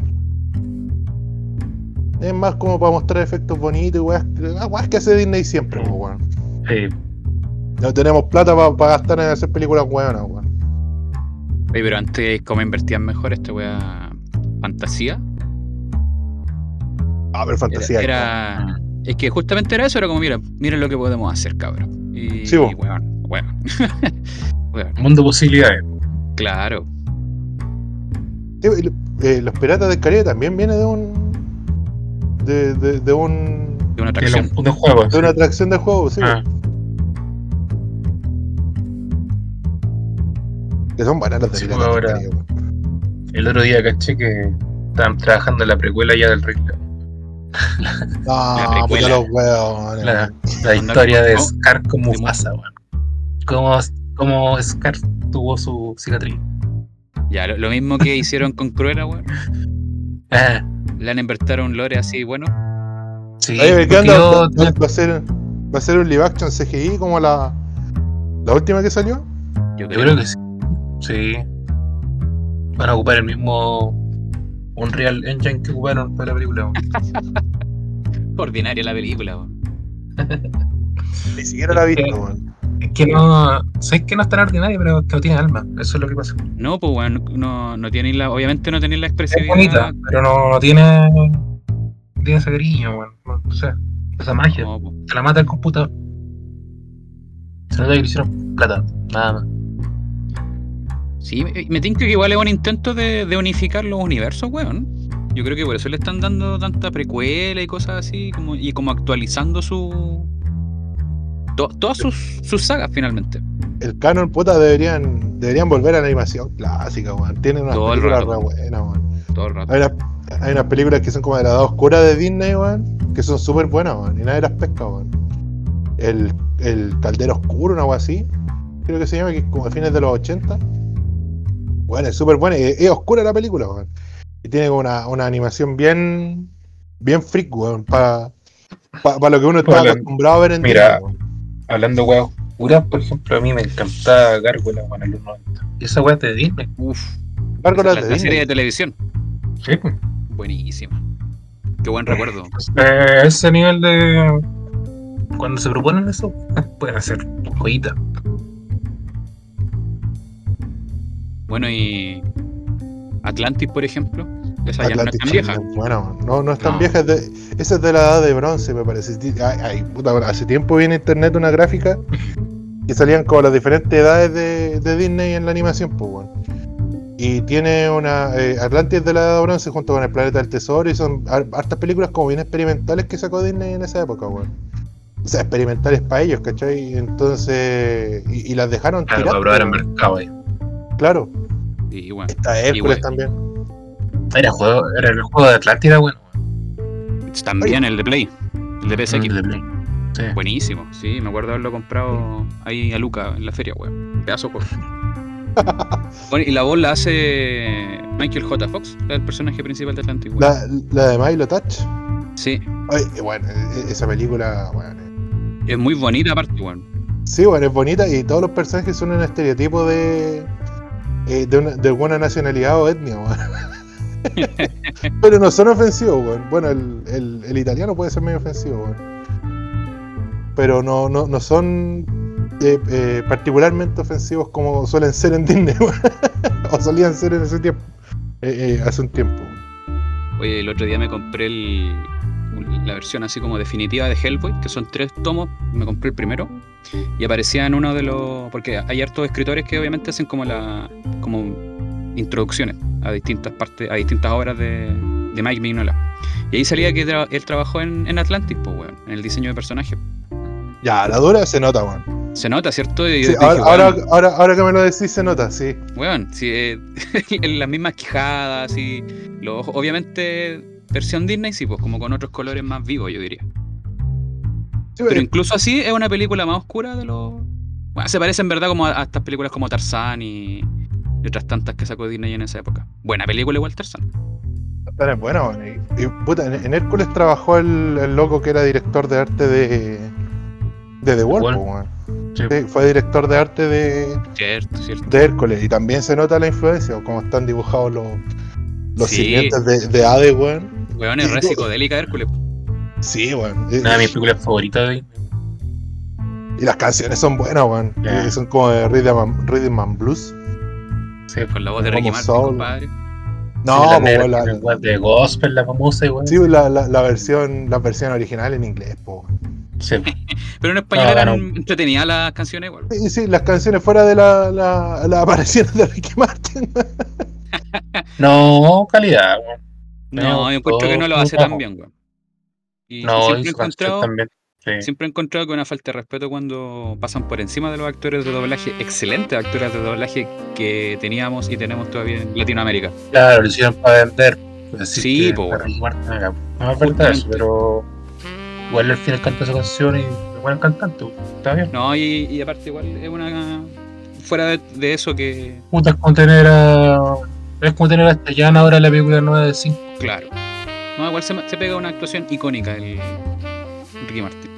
Es más como para mostrar efectos bonitos y weas. weas que hace Disney siempre, pues, weón. Sí. No tenemos plata para gastar en hacer películas weonas, weón. Oye, pero antes, ¿cómo invertían mejor esta weá? Fantasía. Ah, pero fantasía. Era, era- es que justamente era eso, era como, mira, miren lo que podemos hacer, cabrón. Y, Sí, vos. y weón, weón. Weón, Mundo de posibilidades. claro. Eh, los Piratas del Caribe también viene de un. De, de, de un. De una De, atracción. de juegos. De una atracción de juego, sí. Ah, Que son de Sí, ahora- Caribe, weón. el otro día caché que estaban trabajando en la precuela ya del Rey León. No, puta precuela. los weones. La, la historia de como- Scar con de Mufasa, weón. Cómo, cómo Scar tuvo su cicatriz. Ya, lo, lo mismo que hicieron con Cruella, weón. Ah, Le han invertido un lore así, bueno. sí, Oye, ¿qué porque onda? yo- Va, va a ser, va a ser un live action CGI como la ¿La última que salió? Yo Yo creo que sí. Sí. Van a ocupar el mismo Unreal Engine que ocuparon para la película. Ordinaria la película, weón. Ni siquiera la he visto, weón. Es que no. Sé que no es tan ordinaria, pero que no tiene alma. Eso es lo que pasa. No, pues weón, no, no tiene la. Obviamente no tiene la Es expresividad. bonita, pero no, no tiene. No tiene ese cariño, weón. No, no sé. Esa magia. No, po. Te la mata el computador. Se nota que le hicieron plata. Nada más. Sí, me, tinca que igual es un intento de, de unificar los universos, weón. Yo creo que por eso le están dando tanta precuela y cosas así, como, y como actualizando su. to- todas sus, sus sagas finalmente. El canon, puta, deberían, deberían volver a la animación clásica, weón. Tienen unas Todo el películas re weón. buenas, weón. Todo el rato. Hay, una- hay unas películas que son como de la edad oscura de Disney, weón, que son súper buenas, weón, y nadie las pesca, weón. El, el Caldero Oscuro, una algo así, creo que se llama, que es como de fines de los 80. Bueno, es súper buena, y es, es oscura la película, weón. Y tiene una, una animación bien, bien freak, weón, para lo que uno está acostumbrado a ver en Mira. Disney, weón. Hablando de weas oscuras, por ejemplo, a mí me encantaba Gárgola, weón, en los 90. Y esa wea es de Disney. Uf. Gárgolas la, de la Disney. serie de televisión. Sí, pues. Buenísima. Qué buen recuerdo. Eh, ese nivel de. Cuando se proponen eso, pueden hacer joyitas. Bueno, y. Atlantis, por ejemplo. Esa ya no es tan vieja. Bueno, no, no es tan No. vieja, es de- esa es de la edad de bronce, me parece. Ay, ay, puta, hace tiempo vi en internet una gráfica que salían como las diferentes edades de, de Disney en la animación, pues, bueno. Y tiene una. Eh, Atlantis de la edad de bronce junto con el planeta del tesoro, y son har- hartas películas como bien experimentales que sacó Disney en esa época, weón. O sea, experimentales para ellos, ¿cachai? Entonces. Y, y las dejaron Claro, tirar. para probar el weón. mercado ahí. Claro, Y bueno. está Hércules Y, también. Era, juego, era el juego de Atlántida, bueno. También el de Play. El de PSX. El de Play. Sí. Buenísimo, sí, me acuerdo haberlo comprado ahí a Luca en la feria, weón. Pedazo juego. bueno, y la voz la hace Michael J. Fox, el personaje principal de Atlantic, weón. La, la de Milo Touch. Sí, Ay, bueno, e- esa película, bueno, es muy bonita aparte, weón. Sí, bueno, es bonita y todos los personajes son un estereotipo de, eh, de, una, de alguna nacionalidad o etnia. Pero no son ofensivos. Bueno, el, el, italiano puede ser medio ofensivo. Pero no, no, no son eh, eh, particularmente ofensivos como suelen ser en Disney, o solían ser en ese tiempo, eh, hace un tiempo. Oye, el otro día me compré el, la versión así como definitiva de Hellboy, que son tres tomos, me compré el primero, y aparecía en uno de los... porque hay hartos escritores que obviamente hacen como la como introducciones a distintas partes, a distintas obras de, de Mike Mignola. Y ahí salía que tra- él trabajó en, en Atlantic, pues, weón, en el diseño de personajes. Ya, la dura se nota, weón. Se nota, ¿cierto? Sí, dije, ahora, ahora, weón, ahora, ahora que me lo decís, se nota, sí. Weón, sí, eh, en las mismas quijadas y los ojos. Obviamente, versión Disney, sí, pues como con otros colores más vivos, yo diría. Sí, Pero eh, incluso así es una película más oscura de los. Bueno, se parece en verdad como a, a estas películas como Tarzán y, y otras tantas que sacó Disney en esa época. Buena película igual Tarzán. Bueno, y, y, puta, en, en Hércules trabajó el, el loco que era director de arte de, de The Wolf. Sí. Sí, fue director de arte de, Cierto, cierto. de Hércules y también se nota la influencia, como están dibujados los, los Sí. sirvientes de, de weón. Weón es re psicodélica Hércules. Sí, weón. Una de mis películas favoritas de ahí. y las canciones son buenas, weón. Son como de Rhythm and, Rhythm and Blues. Sí, Con la voz de Ricky Martin, compadre. No, sí, la po, negra la, weas de gospel, la famosa, igual. sí, la, la, la versión, la versión original en inglés, po. weón. Sí. Pero en español No, eran no. entretenidas las canciones igual. Sí, sí, las canciones fuera de la, la, las apariciones de Ricky Martin. No, calidad, weón. No, yo encuentro que no lo hace tan bien, weón. Y No, siempre he encontrado. también. Sí. Siempre he encontrado que una falta de respeto cuando pasan por encima de los actores de doblaje, excelentes actores de doblaje que teníamos y tenemos todavía en Latinoamérica. Claro, lo hicieron para vender. Pues Sí, weón. No es verdad eso, pero igual al final canta su canción y buen cantante, está bien. No, y, y aparte igual es una... Fuera de, de eso que... Puta, es como tener a. Es como tener a Stellan ahora en la película nueva de 5. Claro. No, igual se, se pega una actuación icónica el Ricky Martin.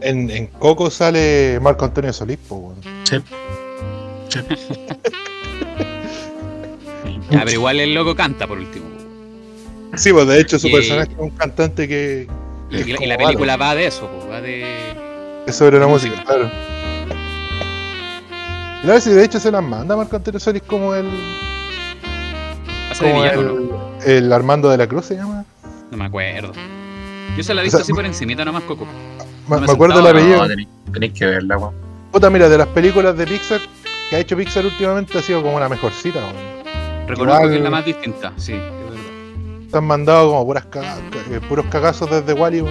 En, en Coco sale Marco Antonio Solís, po. Sí. Sí. Ya, pero igual el loco canta por último. Sí, pues de hecho su Y- personaje es un cantante que Y, Es y la- y como la película va de eso, po, va de. es sobre la Música. música, claro. Y la vez de hecho se las manda Marco Antonio Solís como el, de como villano, ¿no? el, el Armando de la Cruz se llama. No me acuerdo. Yo se la he O visto sea, así por encimita nomás, Coco. Me, No me me acuerdo sentaba, apellido. No, tenéis, que verla, weón. Puta, mira, de las películas de Pixar que ha hecho Pixar últimamente ha sido como la mejorcita, weón. Reconozco Igual- que es la más distinta, sí, es verdad. Se han mandado como puras caga- eh, puros cagazos desde Wally,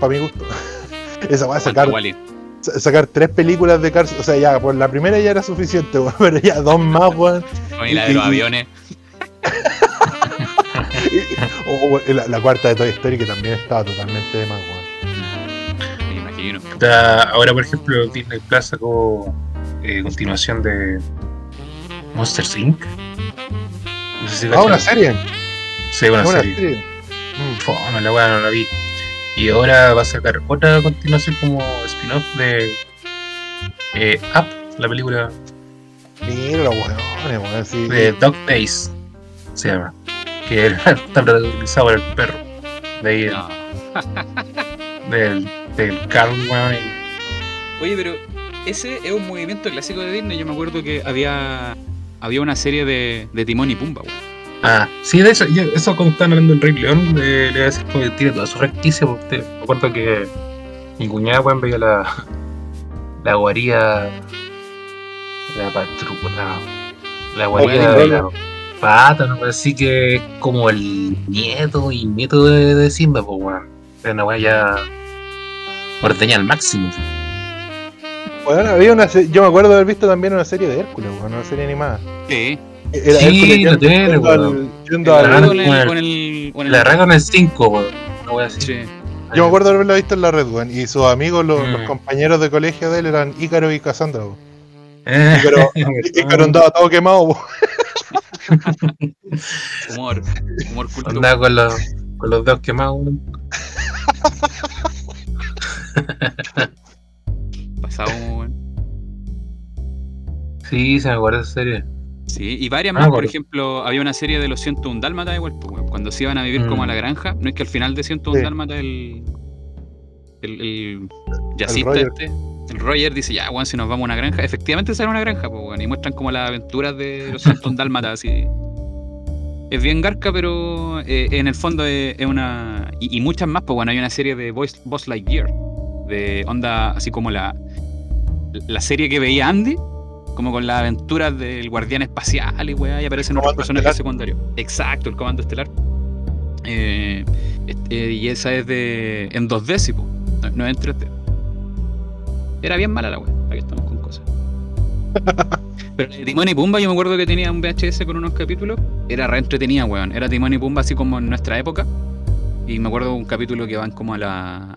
para mi gusto. Esa va a sacar, Wall-E. sa- sacar tres películas de Cars. O sea, ya, por la primera ya era suficiente, weón, pero ya dos más, weón. Y la de los aviones. O o la, la cuarta de Toy Story que también estaba totalmente de más, weón. Me imagino. Ahora, por ejemplo, Disney Plus sacó eh, continuación de Monster Inc. No sé si Ah, una serie. Sí, una, una serie. serie. Mm. Fome, la weá no la vi. Y ahora va a sacar otra continuación como spin-off de eh, Up, la película Mira weón. Sí. de Dog Days, se llama. Que está protagonizado por el perro. De ahí, No. del, del Carl, weón. y- Oye, pero ese es un movimiento clásico de Disney. Yo me acuerdo que había había una serie de, de Timón y Pumba, weón. Ah, sí, de eso, yo- eso cuando estaban hablando del Rey León, le, le voy a decir como que tiene toda su franquicia. Porque me acuerdo que mi cuñada, weón, veía la, la guarida, la patrulla, la guarida de la pata, ¿no? Así que es como el nieto y nieto de, de Simba, pues, weón. Era una weá ya ordeña al máximo. Weón, había una yo me acuerdo de haber visto también una serie de Hércules, weón, una serie animada. Sí. Era Sí, tele, yendo weón. La al- gran- con, el, con el- con el, con el- La regla en el 5, weón. Una weá así. Sí. Yo me acuerdo de haberla visto en la red, weón. Y sus amigos, los, Mm. los compañeros de colegio de él eran Ícaro y Cassandra, weón. Eh, Ícaro, Ícaro andaba todo quemado, weón. Humor. Humor culto. Andaba con los, con los dedos quemados, weón. Pasado, weón. Sí, se me acuerda esa serie. Sí, y varias Ah, más, por bueno. ejemplo, había una serie de los 101 Dálmatas igual, pues, cuando se iban a vivir como a la Mm. granja, no es que al final de 101 Sí. Dálmatas el, el, el jazzista Roger. este, el Roger dice, ya, weón, si nos vamos a una granja, efectivamente sale a una granja, pues, weón, y muestran como las aventuras de los 101 Dálmatas, así. Es bien garca, pero eh, en el fondo es, es una... Y, y muchas más, pues, bueno, hay una serie de Boss, Boss Lightyear, de onda, así como la, la serie que veía Andy, como con las aventuras del guardián espacial y weá, y aparecen otros personajes secundarios. Exacto, el comando estelar. Eh, este, y esa es de. en 2D, sí, po, no, no es en 3D. Era bien mala la weá, que estamos con cosas. Pero Timón y Pumba, yo me acuerdo que tenía un VHS con unos capítulos. Era re entretenida, weón. Era Timón y Pumba así como en nuestra época. Y me acuerdo un capítulo que van como a la.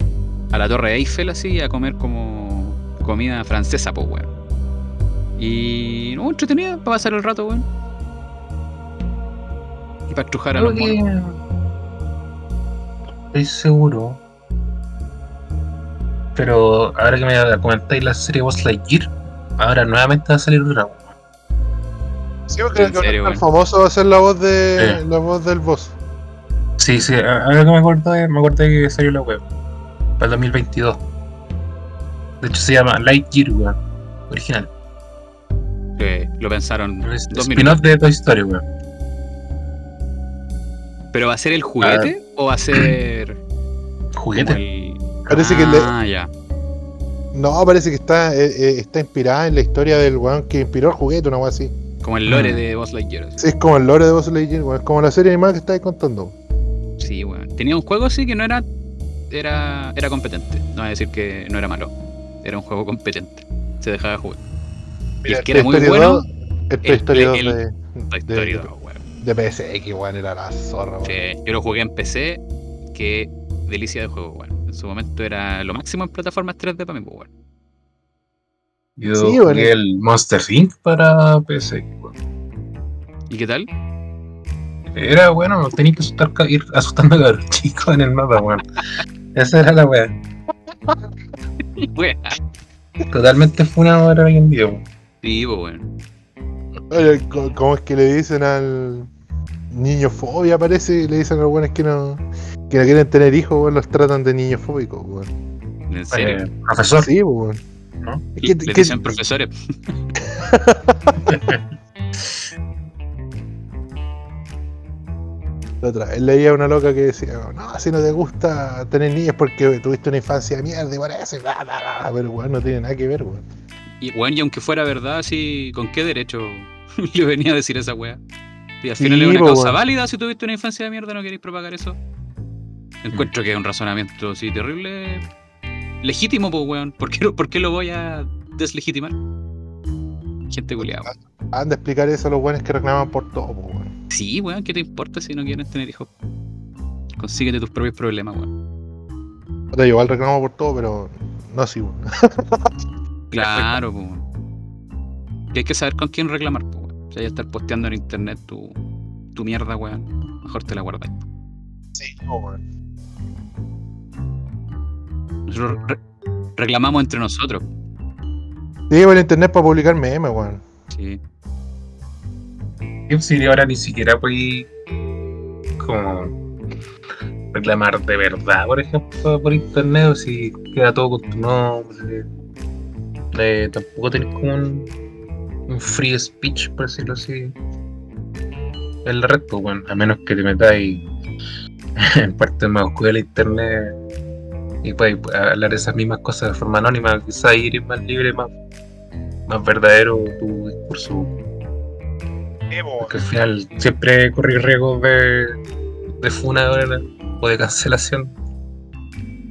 a la Torre Eiffel así, a comer como comida francesa, pues, weón. Y. no, entretenida, para pasar el rato, weón. Y para estrujar a los monos. que- Estoy seguro. Pero ahora que me comentáis la serie Boss Lightyear, ahora nuevamente va a salir otra. weón. Sí, porque ¿En creo que serio, el famoso va a ser la voz de Sí. la voz del boss. Sí, sí, a- ahora que me acuerdo, me acuerdo que salió la web. Para el 2022. De hecho se llama Lightyear, weón. Original. Que lo pensaron Es dos Spin-off minutos. de Toy Story, weón. ¿Pero va a ser el juguete o va a ser. Juguete. el- Parece que le- Ah, ya. No, parece que está, eh, eh, está inspirada en la historia del weón que inspiró el juguete, una weá así. Como el lore Mm. de Buzz Lightyear. Sí, es como el lore de Buzz Lightyear, weón. Es como la serie animada que estáis contando. Sí, weón. Tenía un juego así que no era. Era, era competente. No voy a decir que no era malo. Era un juego competente. Se dejaba jugar. Y el que era muy bueno. Story 2, el Toy el Story Play- 2 el de, de- Story 2, weón. de PSX, weón, era la zorra, weón. Sí, yo lo jugué en PC. Qué delicia de juego, weón. En su momento era lo máximo en plataformas 3D para mí, pues, weón. Yo Sí, jugué bueno. el Monster Inc. para PC, weón. ¿Y qué tal? Era bueno, tenía que asustar, ir asustando a los chicos en el mapa, weón. Esa era la weá. Weón. Totalmente funado ahora hoy en día. weón. Sí, pues. Oye, ¿cómo es que le dicen al niño fobia? Parece, le dicen a los buenos que no, que no quieren tener hijos, weón, los tratan de niños fóbicos, weón. En serio. Eh, profesor, Sí, weón. ¿no? Es que- Le dicen profesores. La otra vez leía una loca que decía, no, si no te gusta tener niños porque tuviste una infancia de mierda y por eso, y bla, bla, bla". pero weón, no tiene nada que ver, weón. Y, weón, y aunque fuera verdad, así, ¿con qué derecho le venía a decir esa weá? Y al Sí, final es una causa válida si tuviste una infancia de mierda, no queréis propagar eso. Encuentro que es un razonamiento así terrible. Legítimo, pues, weón. ¿Por qué, lo- ¿Por qué lo voy a deslegitimar? Gente culiada. Han de explicar eso a los buenos que reclaman por todo, po, weón. Sí, weón, ¿qué te importa si no quieren tener hijos? Consíguete tus propios problemas, weón. Yo igual reclamo por todo, pero no sí, weón. Claro, pues. Y hay que saber con quién reclamar, pues, weón. Si hay que estar posteando en internet tu, tu mierda, weón. Mejor te la guardas. Sí, weón. Nosotros re- reclamamos entre nosotros. Sí, por internet para publicar memes, weón. Sí. Sí, ahora ni siquiera voy como reclamar de verdad, por ejemplo, por internet, o si queda todo con tu nombre. Eh, tampoco tenés como un, un free speech, por decirlo así. El resto, bueno, a menos que te metáis en parte más oscura del internet y puedes hablar esas mismas cosas de forma anónima, quizás ir más libre, más, más verdadero tu discurso. Porque al final siempre corrí riesgos de, de funa o de cancelación.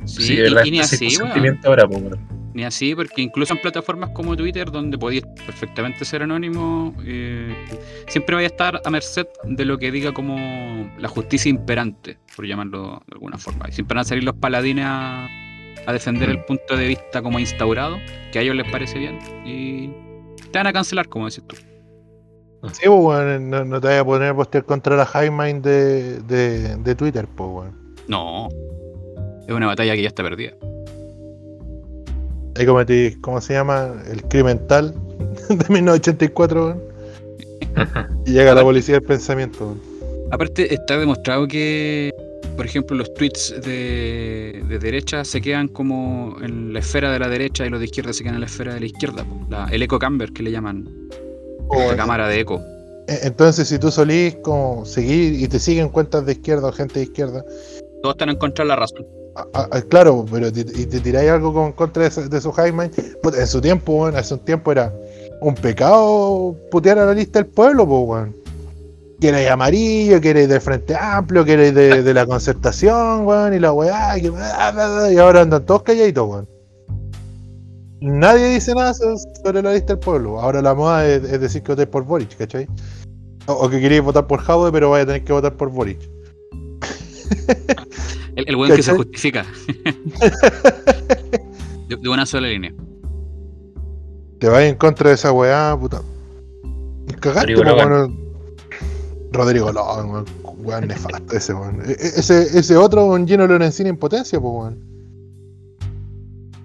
Sí, Sí, y- de así, consentimiento ahora, pues, weón. Ni así, porque incluso en plataformas como Twitter, donde podías perfectamente ser anónimo, eh, siempre vaya a estar a merced de lo que diga como la justicia imperante, por llamarlo de alguna forma. Y siempre van a salir los paladines a, a defender el punto de vista como instaurado, que a ellos les parece bien, y te van a cancelar, como decís tú. Sí, pues, weón, no, no te vayas a poner a postear contra la high mind de, de, de Twitter, pues, weón. No, es una batalla que ya está perdida. Ahí cometí, ¿cómo se llama? El crimental de 1984, weón. Y llega la policía del pensamiento. Aparte, está demostrado que, por ejemplo, los tweets de, de derecha se quedan como en la esfera de la derecha y los de izquierda se quedan en la esfera de la izquierda. La- el eco camber que le llaman, la cámara de eco. E- Entonces, si tú solís como seguir y te siguen cuentas de izquierda o gente de izquierda, Todos están en contra de la razón. Claro, pero te- y te tiráis algo con contra de, de su mind, puta, en su tiempo, weón, hace un tiempo era un pecado putear a la lista del pueblo, pues, weón. Que erais amarillo, que erais del Frente Amplio, que erais de, de la concertación, weón, y la weá, bla, y ahora andan todos calladitos, weón. Nadie dice nada so- sobre la lista del pueblo. Ahora la moda es, decir que votéis por Boric, ¿cachai? O, o que queréis votar por Jaude, pero vais a tener que votar por Boric. El, el buen que se justifica. de, de una sola línea. Te vas en contra de esa weá, puta. Cagaste, Rodrigo Logan. weón. Rodrigo Logan, weón. Weón nefasto ese, weón. E- e- Ese, ese otro, un Gino Lorenzini en potencia, pues, weón.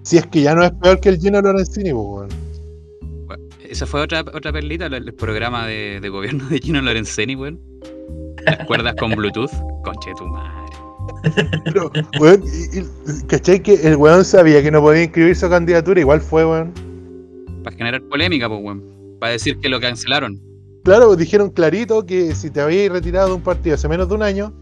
Si es que ya no es peor que el Gino Lorenzini, pues, weón. Esa fue otra, otra perlita, el, el programa de, de gobierno de Gino Lorenzini, weón. Las cuerdas con Bluetooth. Conche tu madre. Pero, weón, y- y- ¿cachai? Que el weón sabía que no podía inscribir su candidatura, igual fue, weón. Para generar polémica, pues, weón. Para decir que lo cancelaron. Claro, dijeron clarito que si te habías retirado de un partido hace menos de un año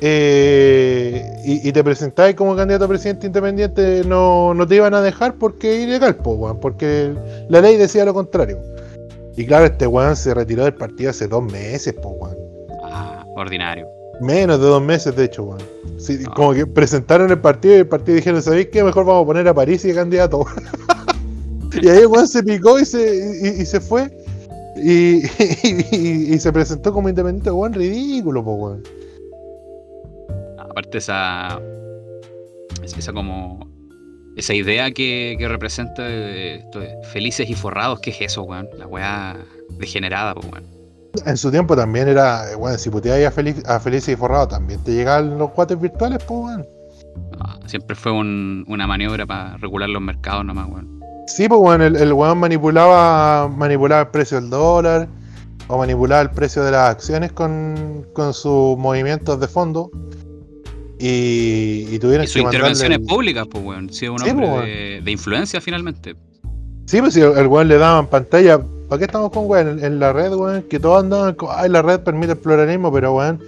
eh, y, y te presentabas como candidato a presidente independiente, no, no te iban a dejar porque es ilegal, po, weón, porque la ley decía lo contrario. Y claro, este weón se retiró del partido hace dos meses, po, weón. Ordinario. Menos de dos meses, de hecho, weón. Sí. Como que presentaron el partido y el partido dijeron, ¿sabéis qué? Mejor vamos a poner a París y de candidato. y ahí weón se picó y se, y, y se fue. Y, se presentó como independiente, weón, ridículo, po, weón. Aparte esa. Esa como. Esa idea que, que representa de, esto felices y forrados, ¿qué es eso, weón? La weá degenerada, pues, weón. En su tiempo también era, weón, si puteabas a, Feliz, a Feliz y Forrado, también te llegaban los cuates virtuales, po, weón. Ah, siempre fue un- una maniobra para regular los mercados nomás, weón. Sí, pues bueno, el, el weón manipulaba, manipulaba el precio del dólar o manipulaba el precio de las acciones con, con sus movimientos de fondo. Y, y tuvieron Y sus que intervenciones el- públicas, pues, weón. Sí, un Sí, hombre pues, de, de influencia finalmente. Sí, pues si el, el weón le daban pantalla. ¿Para qué estamos con weón? En, la red, weón, que todos andaban con. Ay, la red permite el pluralismo, pero weón.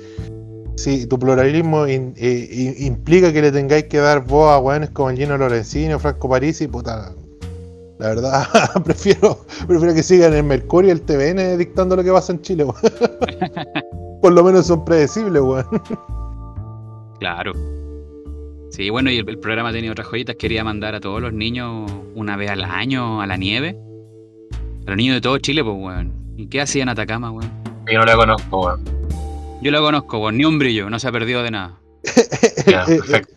Si tu pluralismo implica que le tengáis que dar voz a weones como el Gino Lorenzini o Franco Parisi, puta. La verdad, prefiero, prefiero que sigan en Mercurio y el TVN dictando lo que pasa en Chile, weón. Por lo menos son predecibles, weón. Claro. Sí, bueno, y el, el programa tenía otras joyitas. Quería mandar a todos los niños una vez al año a la nieve. A los niños de todo Chile, pues, weón. ¿Y qué hacían en Atacama, weón? Yo no la conozco, weón. Yo lo conozco, weón. Ni un brillo. No se ha perdido de nada. Ya, perfecto.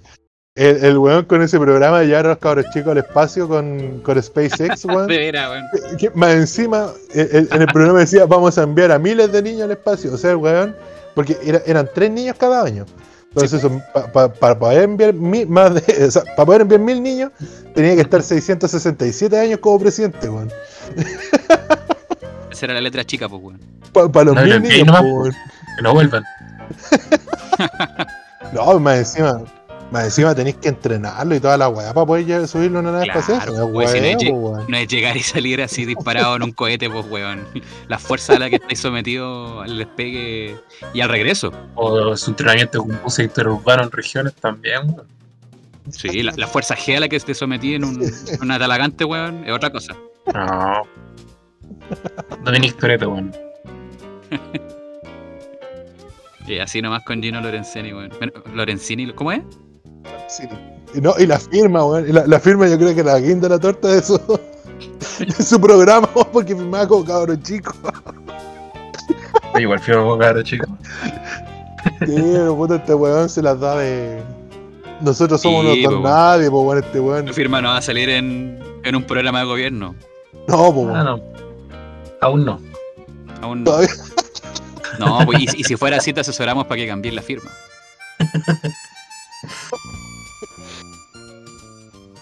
El, el weón con ese programa de llevar a los cabros chicos al espacio con, con SpaceX, weón. De veras, weón. que más encima, el- el- en el programa decía, vamos a enviar a miles de niños al espacio. O sea, el weón, porque era- eran tres niños cada año. Entonces, eso, pa- pa- para poder enviar mil, más de, o sea, para poder enviar mil niños, tenía que estar 667 años como presidente, weón. Esa era la letra chica, pues, weón. Para los No, mil niños, weón. Que no vuelvan. No, más encima, más encima tenéis que entrenarlo y toda la weá para poder subirlo a una nave Claro, espacial. Es pues, si no es. No llegar y salir así disparado en un cohete, pues, weón. La fuerza a la que estáis sometido al despegue y al regreso. O su entrenamiento con buses interurbanos en regiones también, weón. Sí, la, la fuerza G a la que esté sometido en un, en una talagante, weón, es otra cosa. No. No tenía historieta, weón. Y así nomás con Gino Lorenzini, weón. Lorenzini, ¿cómo es? Sí. Y, no, y la firma, weón. La, la firma yo creo que la guinda la torta de su, de su programa, weón, porque firmaba como cabrón chico. Igual fui a caro, chicos. Sí, pero puta, este weón se las da de. Nosotros somos Sí, los don nadie, pues weón, este weón. Tu firma no va a salir en, en un programa de gobierno. No, pues Ah, no. Aún no. Aún no. Todavía- No, pues, y, y si fuera así, te asesoramos para que cambies la firma.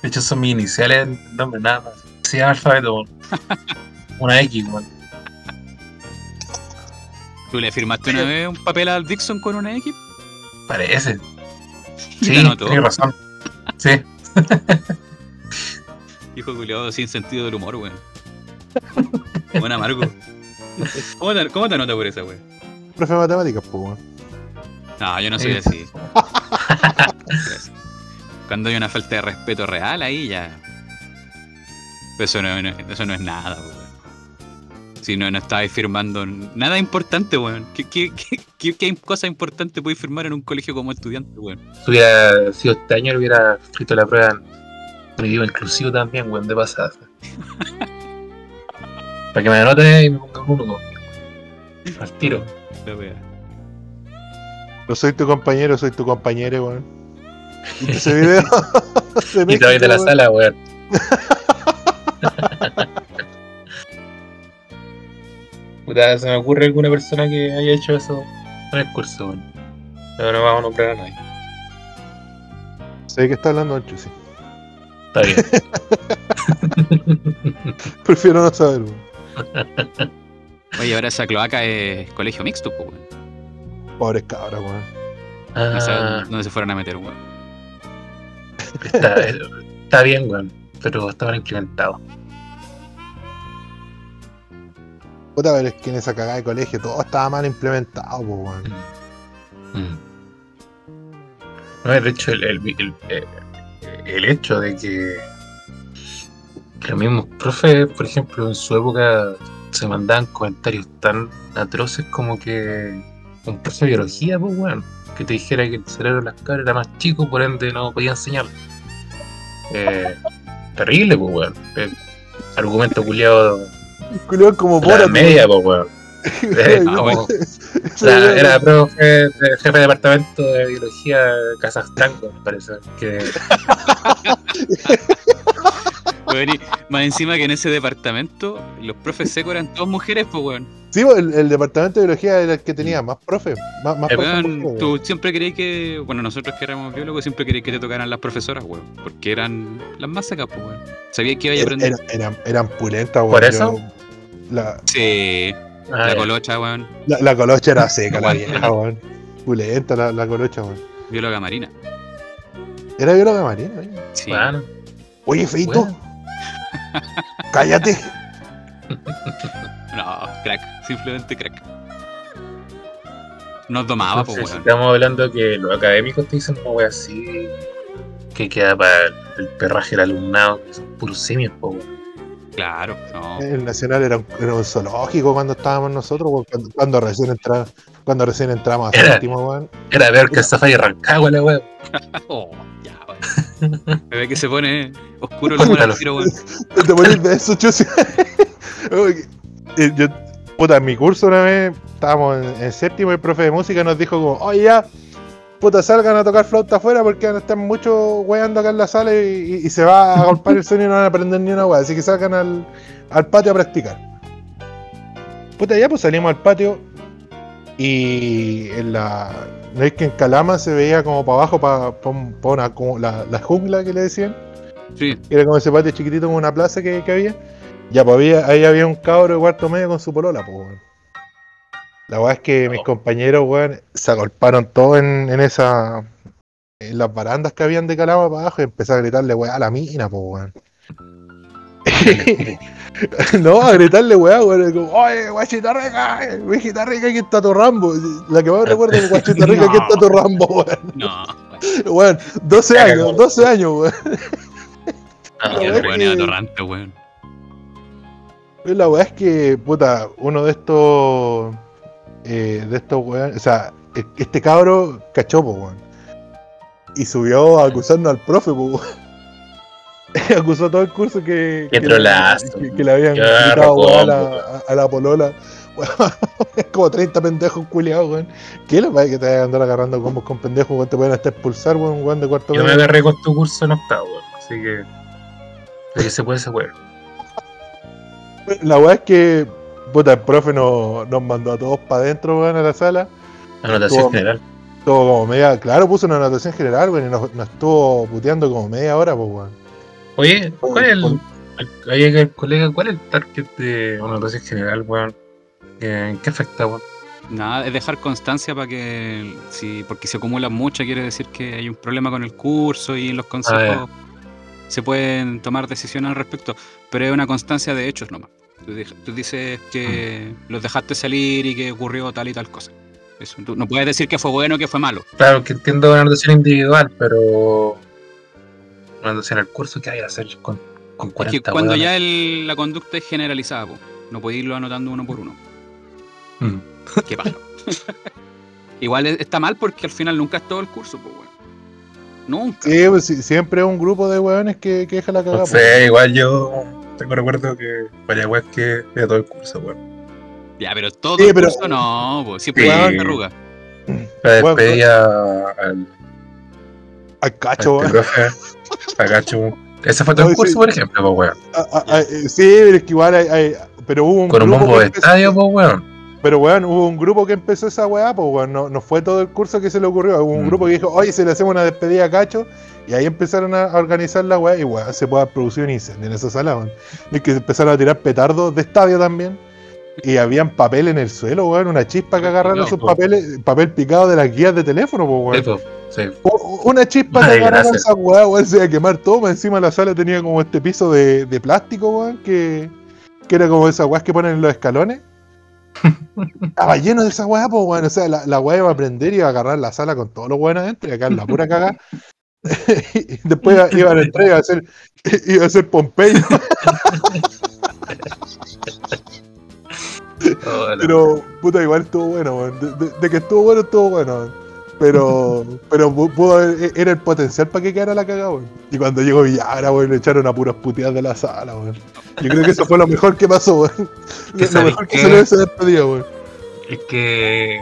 De hecho, son mis iniciales en nombre, nada más. Se llama alfabeto. Una X, weón. ¿Tú le firmaste una vez un papel al Dixon con una X? Parece. Sí, tienes razón. Sí. Hijo culiado sin sentido del humor, weón. Buen amargo. ¿Cómo te, cómo te anota por esa, weón? Profe de matemáticas, pues weón. No, yo no soy Sí. así. Cuando hay una falta de respeto real, ahí ya. Eso no, no- eso no es nada, weón. Si no, no estabais firmando nada importante, weón. ¿Qué, qué, qué, qué- qué cosa importante podéis firmar en un colegio como estudiante, weón? Si hubiera sido este año, hubiera escrito la prueba en idioma inclusivo también, weón, de pasada. Para que me anote y me ponga un uno, weón. Al tiro. La wea. No soy tu compañero, soy tu compañero, weón. ¿Viste ese video? De Y te voy de la sala, weón. Puta, se me ocurre alguna persona que haya hecho eso en el curso, weón. Pero no vamos a nombrar a nadie. Sé que está hablando Ancho, sí. Está bien. Prefiero no saber, weón. Oye, ahora esa cloaca es colegio mixto, pues, weón. Pobres cabras, weón. No sé Ah, dónde se fueron a meter, weón. está, está bien, weón. Pero está mal implementado. Puta, pero es que en esa cagada de colegio todo estaba mal implementado, pues, weón. Mm. No, de hecho, el, el, el- el- el hecho de que, que los mismos profes, por ejemplo, en su época se mandaban comentarios tan atroces como que un profe de biología, pues, weón, que te dijera que el cerebro de las cabras era más chico, por ende no podía enseñar. Eh, terrible, pues, weón. Eh, argumento culiado Culeón como Borat, media, pues, weón. Eh, Ah, bueno. Era, era profe, jefe de departamento de biología de Kazajstán, me parece. Que Más encima que en ese departamento, los profes secos eran todas mujeres, pues weón. Sí, pues, el, el departamento de biología era el que tenía más profes. Más, más profes Weón, mujeres, tú siempre querías que. Bueno, nosotros que éramos biólogos siempre querías que te tocaran las profesoras, weón. Porque eran las más secas, pues weón. Sabías que iba a aprender. era- eran, eran pulentas, weón. ¿Por eso? Yo- La, Sí, Ah, la ya. colocha, weón. la, la colocha era seca, la vieja, weón. Pulenta la, la colocha, weón. Bióloga marina. Era bióloga marina, weón. Sí. Bueno, Oye, Feito, bueno. Cállate. No, crack. Simplemente crack. Nos domaba, pues weón. estamos hablando que los académicos te dicen una wea así que queda para el perraje del alumnado, que son puros simios, po, weón. Claro, no. El Nacional era un, era un zoológico cuando estábamos nosotros, weón, cuando, cuando recién entra, cuando recién entramos a Era- séptimo, weón. Era ver que el Safari arrancaba la wea. Oh, ya, weón. Ve que se pone oscuro el humor tiro, weón. Te ponís de eso, eh, yo, puta, en mi curso una vez estábamos en, en séptimo y el profe de música nos dijo como, oye ya, puta, salgan a tocar flauta afuera porque van a estar mucho weando acá en la sala y, y- y se va a golpear el sonido y no van a aprender ni una wea, así que salgan al, al patio a practicar. Puta, ya pues salimos al patio y en la... ¿No es que en Calama se veía como para abajo, para, una, como la, la jungla que le decían? Sí, Era como ese patio chiquitito como una plaza que, que había. Ya, pues había, ahí había un cabro de cuarto medio con su polola, pues, weón. La weá es que mis compañeros, weón, se agolparon todos en, en esa. En las barandas que habían de calama para abajo y empecé a gritarle weá a la mina, pues, weón. no, a gritarle weá, weón. Como, oye, guachita rica, guachita rica, aquí está tu Rambo. La que más recuerdo es guachita rica, aquí está tu Rambo, weón. no. Weón, 12 Caga, años, weón. 12 años, weón. Ah, el weón era atorrante, weón. La weá es que, puta, uno de estos. eh, de estos weón. O sea, e- este cabro cachó, po, weón. Y subió a acusarnos al profe, po, weón. Acusó todo el curso que. Que, que, que le habían gritado, a, la, a la polola. Como 30 pendejos culiados, weón. ¿Qué le pasa que te vayan a andar agarrando combos con pendejos, weón? Te pueden hasta expulsar, weón, weón, de cuarto Yo me agarré con tu curso en octavo, weón. Así que. De que se puede, se puede. La weá es que, puta, el profe nos, nos mandó a todos para adentro, weón, a la sala. Anotación Estuvo- general. Estuvo como media, claro, puso una anotación general, weón, y nos, nos estuvo puteando como media hora, pues, weón. Oye, ¿cuál es el, colega, cuál es el target de una notación general, weón? ¿En qué afecta, weón? Nada, es dejar constancia para que, si, porque se acumulan muchas, quiere decir que hay un problema con el curso y en los consejos se pueden tomar decisiones al respecto, pero es una constancia de hechos nomás. Tú, tú dices que los dejaste salir y que ocurrió tal y tal cosa. Eso, tú no puedes decir que fue bueno o que fue malo. Claro, que entiendo una anotación individual, pero. Una anotación al curso, ¿qué hay que hacer con, con Es 40 que cuando ya el- la conducta es generalizada, po, no podéis irlo anotando uno por uno. Mm. ¿Qué pasa? Igual es- está mal porque al final nunca es todo el curso, pues bueno. Nunca. Sí, pues sí, siempre es un grupo de weones que, que deja la cagada. No sé, igual yo tengo recuerdo que varias weas que era todo el curso, weón. Ya, pero todo Sí, el pero- curso no, pues siempre Sí. una arruga. La despedida al, Al cacho, weón. profe, a Gacho. Ese fue todo el curso, sí. por ejemplo, pues, weón. Ah, ah, ah, eh, sí, pero es que igual hay, hay- pero hubo un Con un bombo de empezó- estadio, pues, weón. Pero weón, hubo un grupo que empezó esa weá, pues weón, no, no fue todo el curso que se le ocurrió, hubo un Mm. grupo que dijo, oye, se le hacemos una despedida a Cacho, y ahí empezaron a a organizar la weá, y weón, se puede producir un incendio en esa sala, weón. Y que empezaron a tirar petardos de estadio también, y habían papel en el suelo, weón, una chispa que agarraron esos papeles, papel picado de las guías de teléfono, weón. sí. Una chispa que agarraron esa weá, weón, se iba a quemar todo, encima la sala tenía como este piso de, de plástico, weón, que, que era como esas weas que ponen en los escalones. Estaba lleno de esa weá, pues weón, o sea, la, la weá iba a prender y iba a agarrar la sala con todos los weones adentro y acá en la pura cagada. y después iba- iban a entrar y iba a ser, iba a ser Pompeyo, Pero puta, igual estuvo bueno, weón. De, de- de que estuvo bueno, estuvo bueno, weón. Pero, pero pu- pudo haber- era el potencial para que quedara la cagada, weón. Y cuando llegó Villagra, weón, le echaron a puras puteadas de la sala, weón. Yo creo que eso fue lo mejor que pasó, weón. ¿Que Lo mejor que qué? se le hubiese despedido, weón. Es que,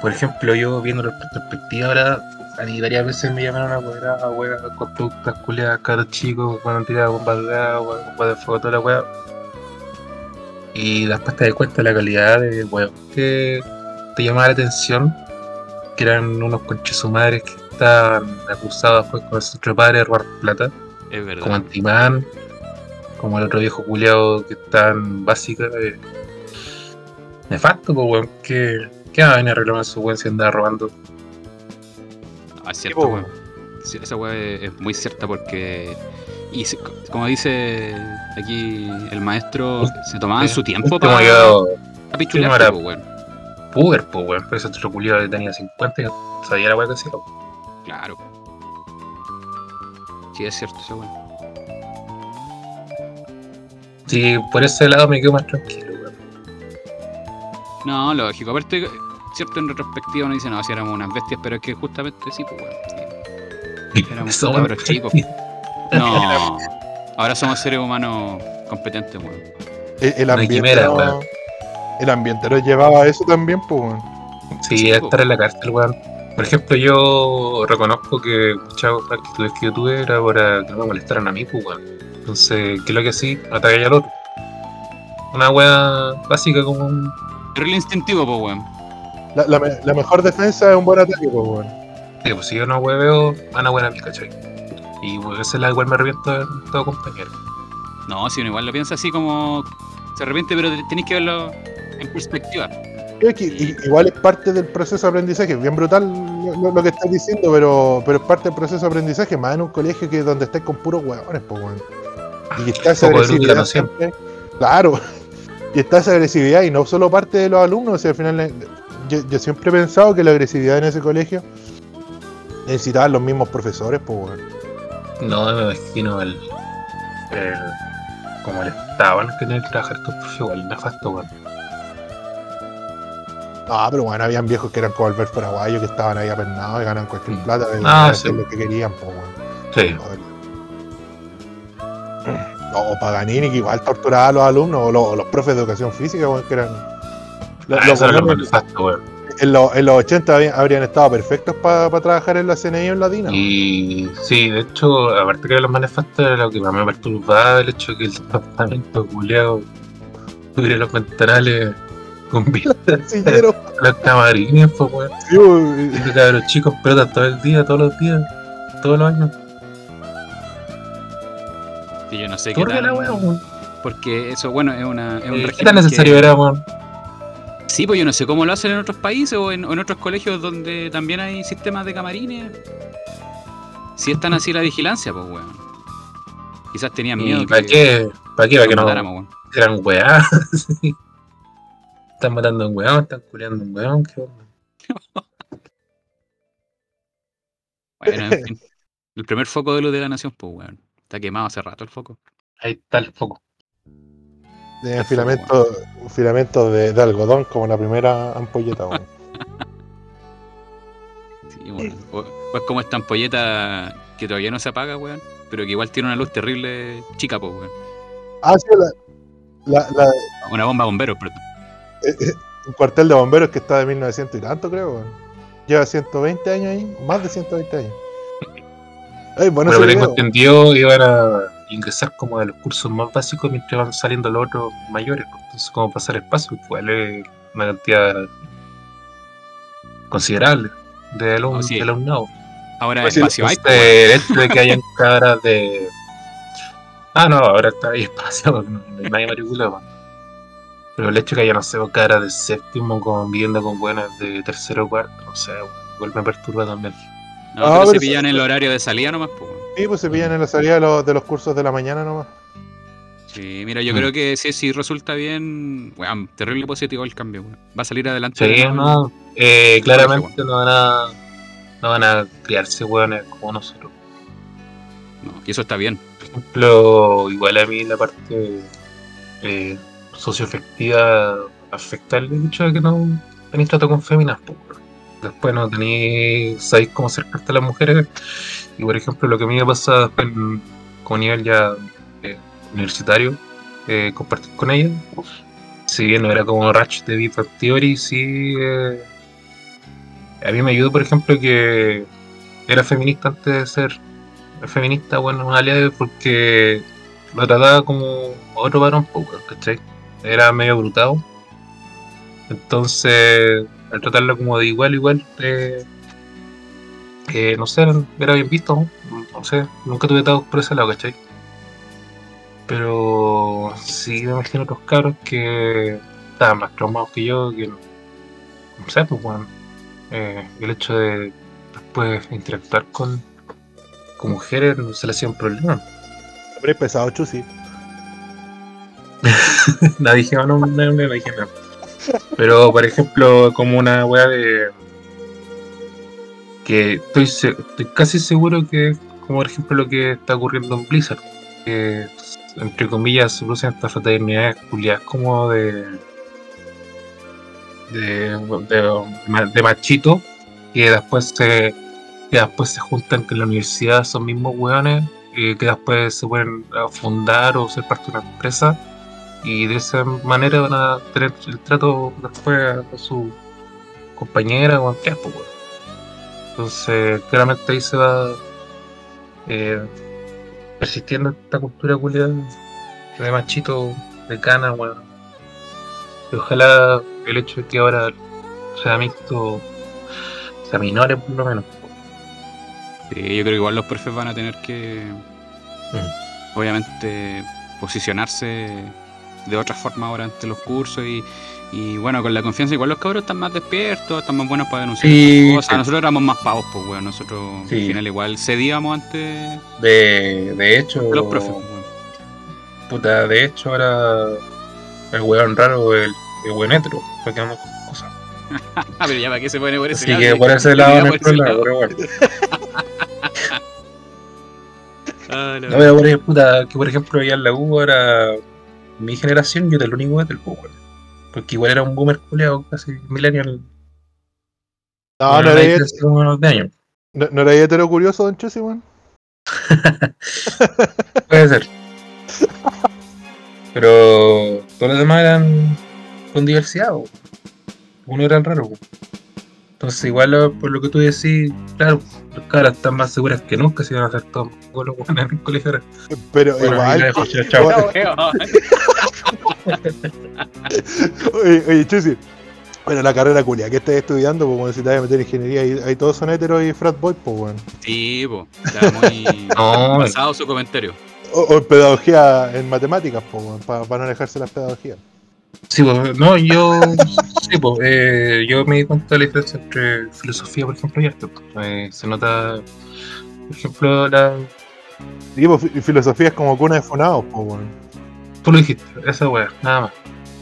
por ejemplo, yo viendo la perspectiva ahora, A mí varias veces me llamaron a weá, a weá, con productas culiadas, caros chicos, cuando tiraba bombas de agua, bombas de fuego, toda la weá. Y después te das cuenta de la calidad de weón que te llamaba la atención, que eran unos conches su madres que estaban acusados pues con el centro padre de robar plata, Es verdad. como Antimán, como el otro viejo culiado que está en básica. Eh. Nefasto, pues weón, que. ¿Qué va a venir a reclamar su weón si andaba robando? Ah, es cierto, weón. Sí, esa es, es muy cierta porque. Y se- como dice aquí el maestro, se tomaban su tiempo para yo, pichulearte, era- po, weón. puber, pues weón, pero ese otro culiado que tenía 50 y sabía la weá que hacía. Claro. Sí, es cierto esa weá. Sí, por ese lado me quedo más tranquilo, weón. No, lógico. Aparte, cierto, en retrospectiva uno dice, no, si éramos unas bestias, pero es que justamente sí, pues, weón. sí. Éramos cabros chicos. No. Ahora somos seres humanos competentes, weón. El, ambiente. quimera, no- weón. el ambiente nos llevaba a eso también, pues, weón. Sí, Sí, estar en la cárcel, weón. Por ejemplo, yo reconozco que muchas actitudes que yo tuve era para que no me molestaran a mí, pues, weón. Entonces, ¿qué es lo que hacía? Atacar al otro. Una weá básica como un. Terrible instintivo, pues, weón. La, la me- la mejor defensa es un buen ataque, pues, weón. Sí, pues si yo no hueveo, van a buena a mí, ¿cachai? Y pues, esa es la igual me arrepiento de todo compañero. No, si uno igual lo piensa así como. Se arrepiente, pero tenéis que verlo en perspectiva. Creo que i- igual es parte del proceso de aprendizaje, es bien brutal lo, lo que estás diciendo, pero, pero es parte del proceso de aprendizaje, más en un colegio que donde estás con puros huevones, pues weón. Y que está esa agresividad siempre. Claro. Y está esa agresividad y no solo parte de los alumnos, o sea, al final eh, yo, yo siempre he pensado que la agresividad en ese colegio necesitaban los mismos profesores, pues weón. No, me imagino el. el como el estado en el que tienen que trabajar estos profes, igual nefasto, weón. No, pero bueno, habían viejos que eran como Albert Paraguayo que estaban ahí apernados y ganan cualquier Mm. plata y Ah, sí. lo que querían, pues weón. Sí. O Paganini, que igual torturaba a los alumnos, o los, los profes de educación física, weón, que eran. Los, Ah, los eso era lo más weones nefasto, weón. En, los, en los 80 habían, habrían estado perfectos para trabajar en la CNI en Latina. Y sí, de hecho, aparte que era lo más nefasto, era lo que más me perturbaba el hecho de que el departamento culeado tuviera los ventanales con vistas Sí, pero, a las camarines, pues, weón. sí, cabros chicos pelotas todo el día, todos los días, todos los años. Y yo no sé qué la weá, weón. Porque eso, bueno, es, una, es un Eh, ¿Qué régimen tan necesario que- era, weón? Sí, pues yo no sé cómo lo hacen en otros países o en, o en otros colegios donde también hay sistemas de camarines. Si es tan así la vigilancia, pues, weón. Quizás tenían miedo ¿Y para qué? ¿Para qué? ¿Para que no matáramos, eran weá? Sí. Están matando a un weón, están culeando a un weón, ¿qué onda? Bueno, en fin. El primer foco de luz de la nación, pues, weón. Está quemado hace rato el foco. Ahí está el foco. De Qué filamento, filamento de, de algodón, como la primera ampolleta, weón. Sí, weón. O, o es como esta ampolleta que todavía no se apaga, weón. Pero que igual tiene una luz terrible chica, pues, weón. Ah, sí, la, la, la- Una bomba de bomberos, pero eh, eh, un cuartel de bomberos que está de 1900 y tanto, creo, weón. Lleva 120 años ahí, más de 120 años. Ay, bueno, Pero que tengo entendido, iban a ingresar como de los cursos más básicos mientras van saliendo los otros mayores. pues, Entonces, como pasar el paso, pues es una cantidad considerable de, alum Oh, sí. de alumnado. ahora Pues sí, espacio hay, Entonces, el hecho de que hayan cabras de. Ah, no, ahora está ahí espacio, porque no, no hay nadie matriculado. Pero el hecho de que haya, no sé, cabras de séptimo conviviendo con buenas de tercero o cuarto, no sé, igual me perturba también. No, Ah, pero pero se pillan el horario de salida nomás, pues. Sí, pues se pillan en la salida de los, de los cursos de la mañana nomás. Sí, mira, yo Mm. creo que si, si resulta bien, weón, terrible positivo el cambio, weón. Va a salir adelante. Sí, no, eh, claramente no van a no van a criarse hueones como nosotros. No, y eso está bien. Por ejemplo, igual a mí la parte eh, socioafectiva afecta el hecho de que no tenéis trato con féminas. po, weón. Después no tenéis, sabéis cómo acercarte a las mujeres. Y por ejemplo, lo que a mí me pasa después en- con nivel ya eh, universitario, eh, compartir con ellas. Si bien no era como Ratch de Big Theory, sí. eh, a mí me ayudó, por ejemplo, que era feminista antes de ser feminista, bueno, un aliado porque lo trataba como otro varón, weón, ¿cachai? Era medio brutado. Entonces, al tratarlo como de igual, igual, eh, eh, no sé, era bien visto, ¿no? No sé, nunca tuve estado por ese lado, ¿cachai? Pero sí me imagino otros cabros que estaban más traumados que yo, que no no sé, pues bueno, eh, el hecho de después interactuar con, con mujeres no se le hacía un problema. Hombre, pesado, chusi. no dije, no, no, no, no dije nada. Pero, por ejemplo, como una weá de. que estoy, se- estoy casi seguro que es como, por ejemplo, lo que está ocurriendo en Blizzard. Que, entre comillas, se producen estas fraternidades culiadas como de. de. de, de machito. que después se. que después se juntan con la universidad, esos mismos weones. eh, que después se pueden fundar o ser parte de una empresa y de esa manera van a tener el trato después a su compañera o empleada, pues. Entonces, claramente ahí se va eh, persistiendo esta cultura culiada de machito, de cana, weón. Y ojalá el hecho de que ahora sea mixto, sea minore por lo menos. Sí, yo creo que igual los profes van a tener que, obviamente, posicionarse de otra forma ahora ante los cursos y, y bueno, con la confianza igual los cabros están más despiertos, están más buenos para denunciar Sí, cosas. sí. Nosotros éramos más pavos, pues, weón. Nosotros Sí. al final igual cedíamos ante De, de hecho, los profes, pues, weón. puta, de hecho ahora el weón raro es el, el weón hetero, porque con cosas. Ah, pero ya para qué se pone por ese Así lado. que por ese lado no por ese problema, lado. pero bueno. Ah, No, pero por ejemplo, puta, que por ejemplo ya en la U ahora mi generación yo era el único del weón. Porque igual era un boomer culeado casi millennial. No, no era, no, no era hetero curioso, don Chusi, weón. Puede ser. Pero todos los demás eran con diversidad. Uno era el raro. Entonces igual por lo que tú decís, claro, los caras están más seguras que nunca si van a hacer todo con los buenos en el colegio ahora. Pero Bueno, igual. chao, chao. Oye, oye, Chusi. Bueno, la carrera culia que estás estudiando, pues, bueno, si te vas a meter en ingeniería, ahí, ahí todos son heteros y frat boy, pues, weón. Sí, po. Está muy No, basado su comentario. O, o en pedagogía en matemáticas, pues, weón, para no alejarse las pedagogías. Sí, pues, no, yo, sí, pues, eh, yo me di cuenta de la diferencia entre filosofía, por ejemplo, y arte. Eh, se nota, por ejemplo, la, Y pues, fi- filosofía es como cuna de funados, pues, weón. tú lo dijiste, esa wea, nada más.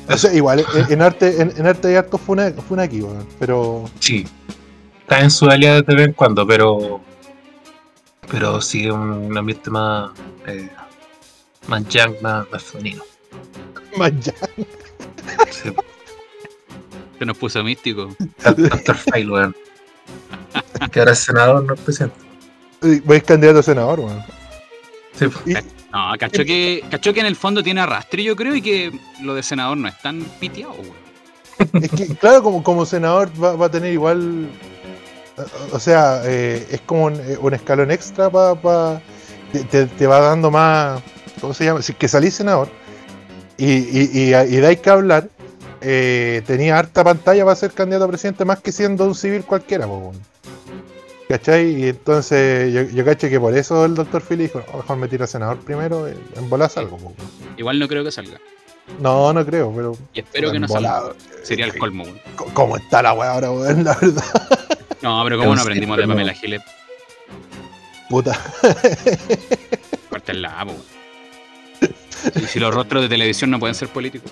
O sea, igual, en, en arte, en, en arte hay harto funa, funa aquí, weón. Pero, Sí, está en su aliada de vez en cuando, pero, pero sí un ambiente más, eh, más young, más, más femenino. más ya. Se nos puso místico. Dr. File, weón. Que ahora es senador, no es presidente. Voy candidato a senador, weón. Sí, Y- No, cachó que, cachó que en el fondo tiene arrastre, yo creo, y que lo de senador no es tan piteado, weón. Es que, claro, como, como senador va, va a tener igual. o- sea, eh, es como un, eh, un escalón extra para. te, te- te va dando más. ¿Cómo se llama? Si que salís senador y, y, y, y dais que hablar, eh, tenía harta pantalla para ser candidato a presidente más que siendo un civil cualquiera, po. ¿cachai? Y entonces yo, yo caché que por eso el doctor Philly dijo: "No, mejor me tiro a senador primero, eh, en bolas algo. po, weón". Igual no creo que salga. No, no creo, pero. Y espero que no salga. volado, Sería el eh, colmo, ¿Cómo está la weá ahora, weón? La verdad. No, pero ¿cómo no aprendimos de Pamela Giles? Puta. Córtenla, po, weón. Y si los rostros de televisión no pueden ser políticos.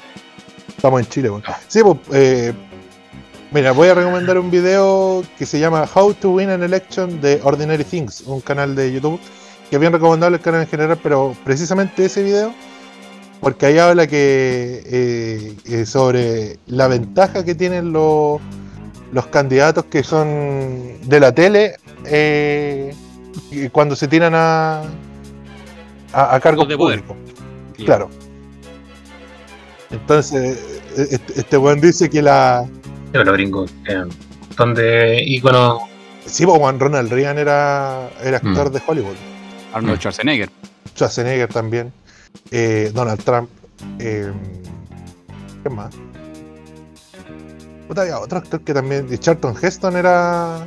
Estamos en Chile, weón. Sí, pues, eh, mira, voy a recomendar un video que se llama How to Win an Election de Ordinary Things, un canal de YouTube, que es bien recomendable el canal en general, pero precisamente ese video, porque ahí habla que eh, eh, sobre la ventaja que tienen los, los candidatos que son de la tele eh, cuando se tiran a, a, a cargos de poder. Claro. Entonces, eh, este, este weón dice que la. Pero los gringos, eh, son de íconos Sí, pues Juan Ronald Reagan era, era actor Mm. de Hollywood. Arnold Mm. Schwarzenegger. Schwarzenegger también. eh, Donald Trump. eh, ¿Qué más? Puta, había otro actor que también. Charlton Heston era.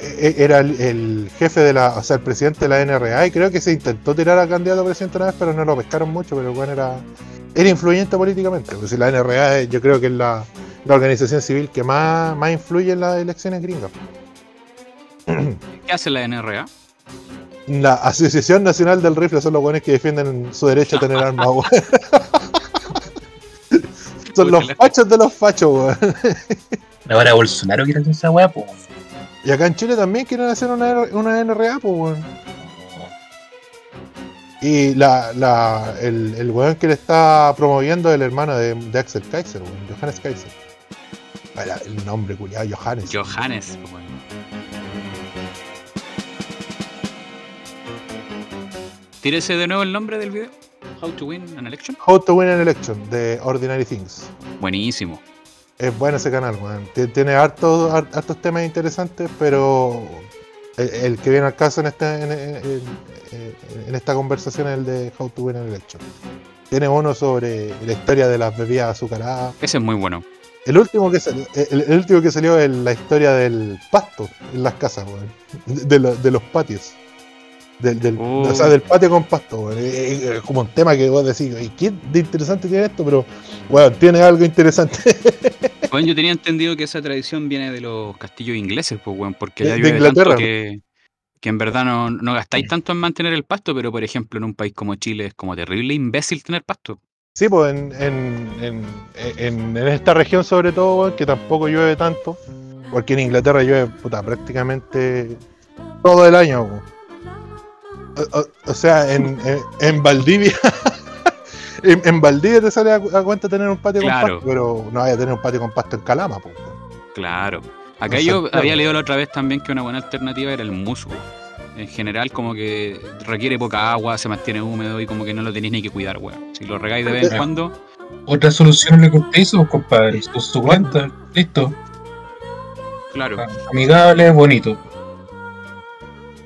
Eh, Era el, el jefe de la. O sea, el presidente de la NRA. Y creo que se intentó tirar a candidato a presidente una vez, pero no lo pescaron mucho. Pero bueno, era. Era influyente políticamente. Pues si la NRA, yo creo que es la, la organización civil que más, más influye en las elecciones gringas. ¿Qué hace la NRA? La Asociación Nacional del Rifle son los buenos que defienden su derecho a tener armas. Son los fachos de los fachos, weón. Ahora Bolsonaro quiere hacer esa weá, pues. Y acá en Chile también quieren hacer una, una NRA, pues, weón. Y la, la, el, el weón que le está promoviendo es el hermano de, de Axel Kaiser, weón, Johannes Kaiser. El nombre, culiado, Johannes. Johannes. weón. Tírese de nuevo el nombre del video. How to win an election. How to Win an Election, de Ordinary Things. Buenísimo. Es bueno ese canal, weón. Tie- Tiene hartos, har- hartos temas interesantes, pero el, el que viene al caso en, este, en, en- en- en esta conversación es el de How to Win an Election. Tiene uno sobre la historia de las bebidas azucaradas. Ese es muy bueno. El último que salió, el, el último que salió es la historia del pasto en las casas, weón. De los patios. Del, del- Oh. O sea, del patio con pasto. Es, es- es como un tema que vos decís, "¿Y ¿qué de interesante tiene esto? Pero, weón, tiene algo interesante. Bueno, yo tenía entendido que esa tradición viene de los castillos ingleses, pues, weón, porque de llueve tanto que, que en verdad no, no gastáis tanto en mantener el pasto, pero por ejemplo en un país como Chile es como terrible imbécil tener pasto. Sí, pues en, en, en, en- esta región sobre todo, que tampoco llueve tanto, porque en Inglaterra llueve puta, prácticamente todo el año. O, o- o sea, en, en, en Valdivia, en, en Valdivia te sale a, a cuenta tener un patio Claro. con pasto, pero no vaya a tener un patio con pasto en Calama. pues. Claro. Acá yo había leído la otra vez también que una buena alternativa era el musgo. En general, como que requiere poca agua, se mantiene húmedo y como que no lo tenéis ni que cuidar, weón. Si lo regáis de vez en cuando, Otra solución le compré eso, compadre. Su, su cuenta, listo. claro. Amigable, bonito.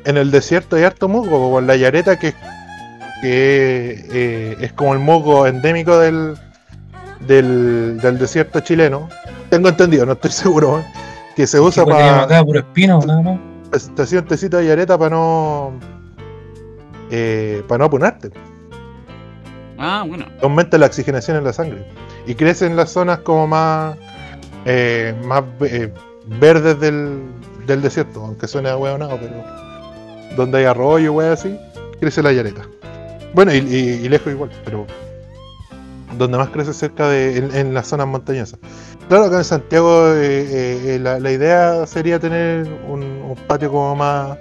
En el desierto hay harto musgo, con la yareta que, que eh, es como el musgo endémico del, del, del desierto chileno. Tengo entendido, no estoy seguro, que se usa ¿Qué weá tenemos para acá? Puro espino, nada más. te hacía un tecito de yareta para no eh, para no apunarte. Ah, bueno. Aumenta la oxigenación en la sangre y crece en las zonas como más eh, más eh, verdes del, del desierto, aunque suene a hueonado, pero donde hay arroyo, wea así, crece la yareta. Bueno, y, y- y lejos igual, pero donde más crece cerca de en, en las zonas montañosas. Claro, acá en Santiago eh, eh, eh, la, la idea sería tener un, un patio como más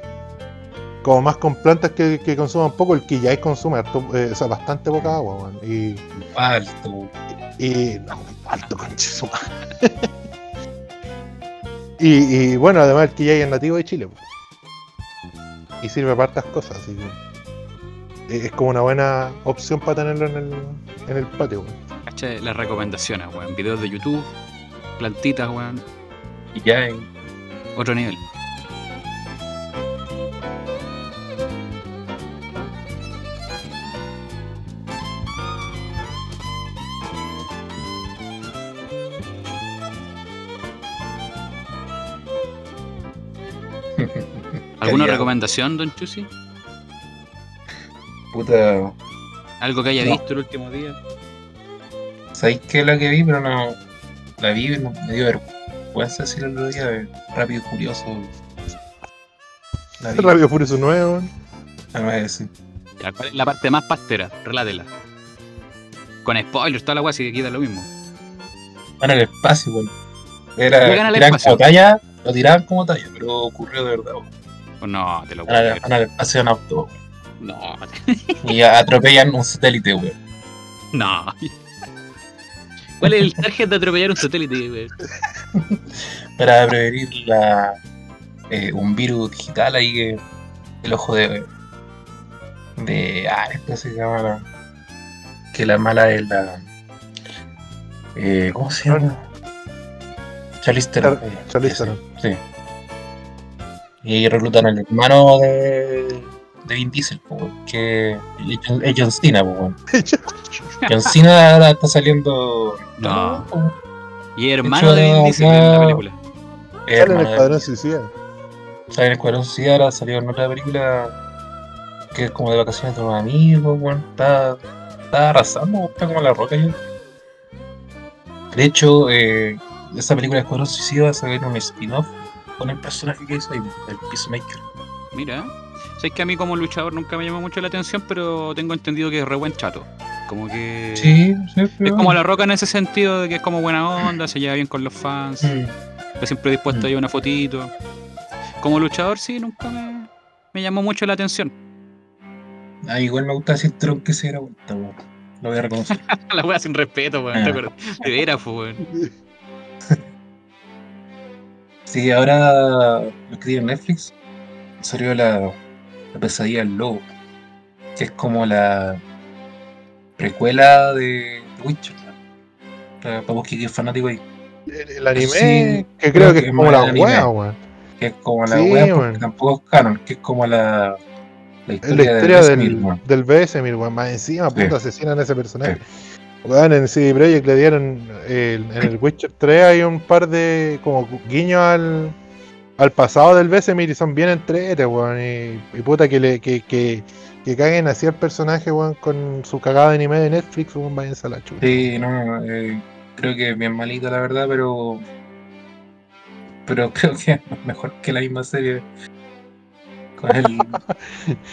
como más con plantas que, que consuman poco, el ya consume harto, eh, o sea, bastante poca agua, weón. y Alto. y. No, alto conche su madre. y, y bueno, además el quillay es nativo de Chile. po. Y sirve para hartas cosas, así que. Es como una buena opción para tenerlo en el, en el patio. weón. Cacha las recomendaciones, weón. Videos de YouTube, plantitas, weón. Y ya, y- Otro nivel. ¿Alguna recomendación, Don Chusi? puta. ¿Algo que haya No. visto el último día? ¿Sabéis qué es la que vi? Pero no. La vi y no- me dio vergüenza decir el otro día de Rápido y vi. Rápido Furioso 9, weón. Nada más decir. Ya, ¿cuál es la parte más pastera, relátela. Con spoilers, toda la weá, si queda lo mismo. Van al espacio, weón. Era, como talla, lo tiraban como talla, pero ocurrió de verdad, weón. Pues no, te lo puedo creer. espacio en auto. No, Y atropellan un satélite, weón. no. ¿Cuál es el target de atropellar un satélite, weón? Para prevenir la, eh, un virus digital ahí que el ojo de. de. Ah, esto se llama la. Que la mala es la. Eh, ¿Cómo se llama? Charlize Theron. Sí. Y reclutan al hermano de, de Vin Diesel, po, que es John- Cena, po. John Cena ahora está saliendo. No. Y hermano hecho, de Vin Diesel en la película. Sale en el Escuadrón Suicida. Sale en el Escuadrón Suicida, ahora salió en otra película que es como de vacaciones de unos amigos, weón. Está, está arrasando, está como la roca yo. De hecho, eh, esa película de Escuadrón Suicida va a salir un spin-off con el personaje que hizo ahí, el Peacemaker. Mira, sabes que a mí como luchador nunca me llamó mucho la atención, pero tengo entendido que es re buen chato. Como que. Sí, sí, Es como la roca en ese sentido de que es como buena onda, se lleva bien con los fans, Mm. está siempre dispuesto a Mm. llevar una fotito. Como luchador, sí, nunca me, me llamó mucho la atención. Ah, igual me gusta decir Tron que se era vuelta, weón. Lo voy a reconocer. La wea sin respeto, weón. Ah. ¿te acuerdas? De veras, pues, weón. Sí, ahora lo que tiene Netflix salió la, la pesadilla del lobo, que es como la precuela de The Witcher. Para para vos que es fanático ahí, El, el anime, Sí, que creo creo que que es como la wea, weón. que es como la Sí, wea, porque tampoco es canon, que es como la, historia, la historia de del, del Vesemir, weón. Más encima, Sí. puta, asesinan a ese personaje. Weón, en CD Projekt le dieron. eh, en el Witcher 3 hay un par de. como guiños al. al pasado del Vesemir y son bien entretes, weón. Y, y puta que le. que, que, que caguen así al personaje, con su cagada de anime de Netflix, weón, váyanse a la chucha. Sí, no, eh, creo que es bien malita la verdad, pero pero creo que es mejor que la misma serie con el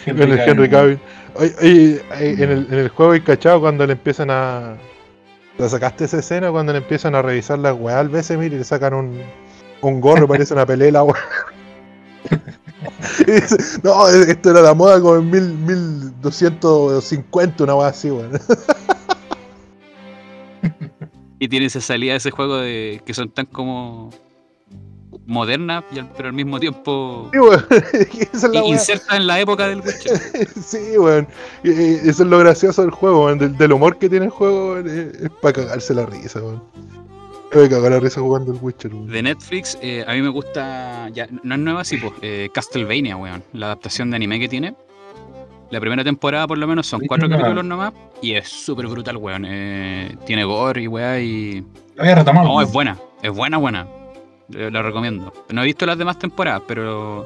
Con el Henry Cavill. Oye, oye, eh, en, el, en el juego hay cachado cuando le empiezan a. ¿La sacaste esa escena cuando le empiezan a revisar las weas al Vesemir y le sacan un, un gorro, parece una pelela, weón. Y dice, no, esto era la moda como en mil, 1250, una wea así, weón. Y tiene esa salida de ese juego de que son tan como al- pero al mismo tiempo Sí, weón. Esa es la i- wea. insertas en la época del Witcher. Sí, weón. Eso es lo gracioso del juego, weón. Del, del humor que tiene el juego, weón, es, es para cagarse la risa, weón. Me cago la risa jugando el Witcher, weón. De Netflix, eh, a mí me gusta, ya, no es nueva, sí, pues, eh, Castlevania, weón, la adaptación de anime que tiene. La primera temporada, por lo menos, son cuatro no. capítulos nomás, y es súper brutal, weón. eh, tiene gore y weá, y... Lo voy a retomar. No, es buena, es buena, buena. Eh, La recomiendo. No he visto las demás temporadas, pero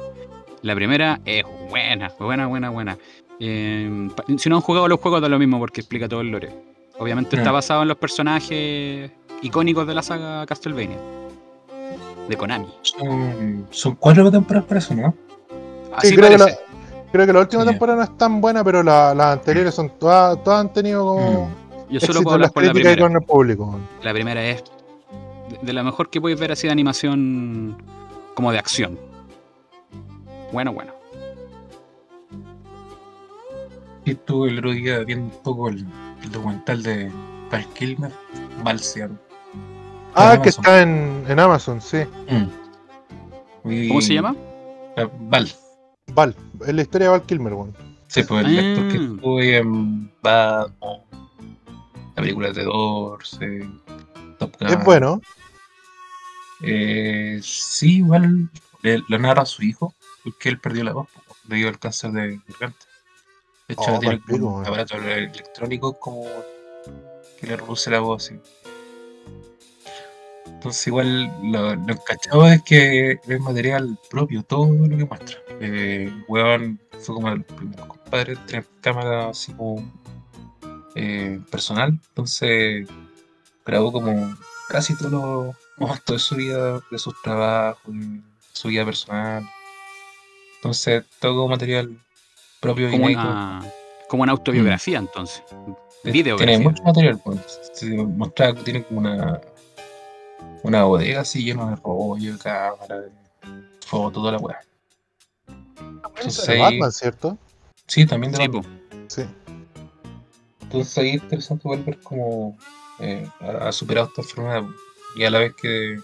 la primera es buena, buena, buena, buena. Eh, pa- si no han jugado los juegos, da lo mismo porque explica todo el lore. Obviamente está Mm. basado en los personajes icónicos de la saga Castlevania. De Konami. Son, son cuatro temporadas para eso, ¿no? Así creo, que la, creo que la última Sí. temporada no es tan buena, pero la- las anteriores son todas, todas han tenido como Yo solo puedo hablar por la primera. con el público. weón. La primera es de- la mejor que puedes ver así de animación como de acción. Bueno, bueno. Y estuve el otro día viendo un poco el, el documental de Val Kilmer, Val se llama. Ah, en que Amazon. está en, en Amazon, sí. Mm. Y- ¿Cómo se llama? eh, Val. Val, es la historia de Val Kilmer, weón. Sí, pues el Ah. actor que estuvo ahí en Batman, la película de Doors, eh, Top Gun. Es bueno. Eh, sí, igual le, lo narra a su hijo, porque él perdió la voz debido al cáncer de garganta. De hecho, Oh, tiene como un aparato electrónico como que le reduce la voz. así. Entonces, igual lo, lo encachado es que es material propio, todo lo que muestra. Eh, weón fue como el primer compadre en tener cámara así como eh, personal, entonces grabó como casi todos los momentos de su vida, de sus trabajos, de su vida personal. Entonces, todo como material propio y Como inédito. una, como una autobiografía, entonces. Eh, Videografía. Tiene mucho material, pues. Se mostraba que tiene como una, una bodega así llena de rollo, de cámara, de foto, toda la weá. De ahí- Batman, ¿cierto? Sí, también de Sí, Batman. Sí. Entonces ahí es interesante igual ver cómo eh, ha superado esta enfermedad po, y a la vez que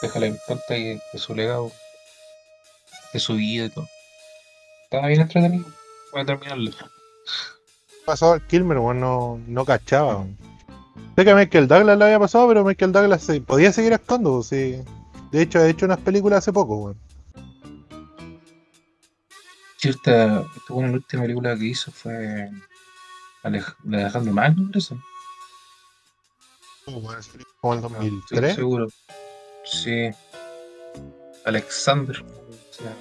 deja la impronta y de su legado, de su vida y todo. Estaba bien entretenido. Voy a terminarlo. Pasado al Kilmer, weón, no, no cachaba. weón. Sé que a Michael Douglas le había pasado, pero Michael Douglas se- podía seguir actuando, pues, sí. De hecho, ha hecho unas películas hace poco, weón. Sí, esta, esta bueno, la última película que hizo fue Alej- Alejandro Magno, por eso. Como el Estoy 2003. seguro. Sí. Alexander. sea,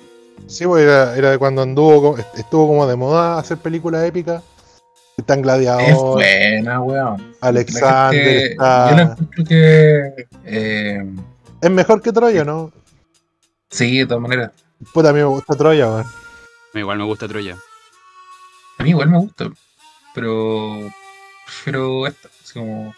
Sí, pues era, era de cuando anduvo, estuvo como de moda hacer películas épicas. Está en Es Gladiador, buena, weón. Alexander, gente- está- Yo la encuentro que. eh, Es mejor que Troya, ¿no? sí, de todas maneras. Puta, a mí me gusta Troya, weón. Igual me gusta Troya. A mí igual me gusta. Pero. Prefiero esta. Así como.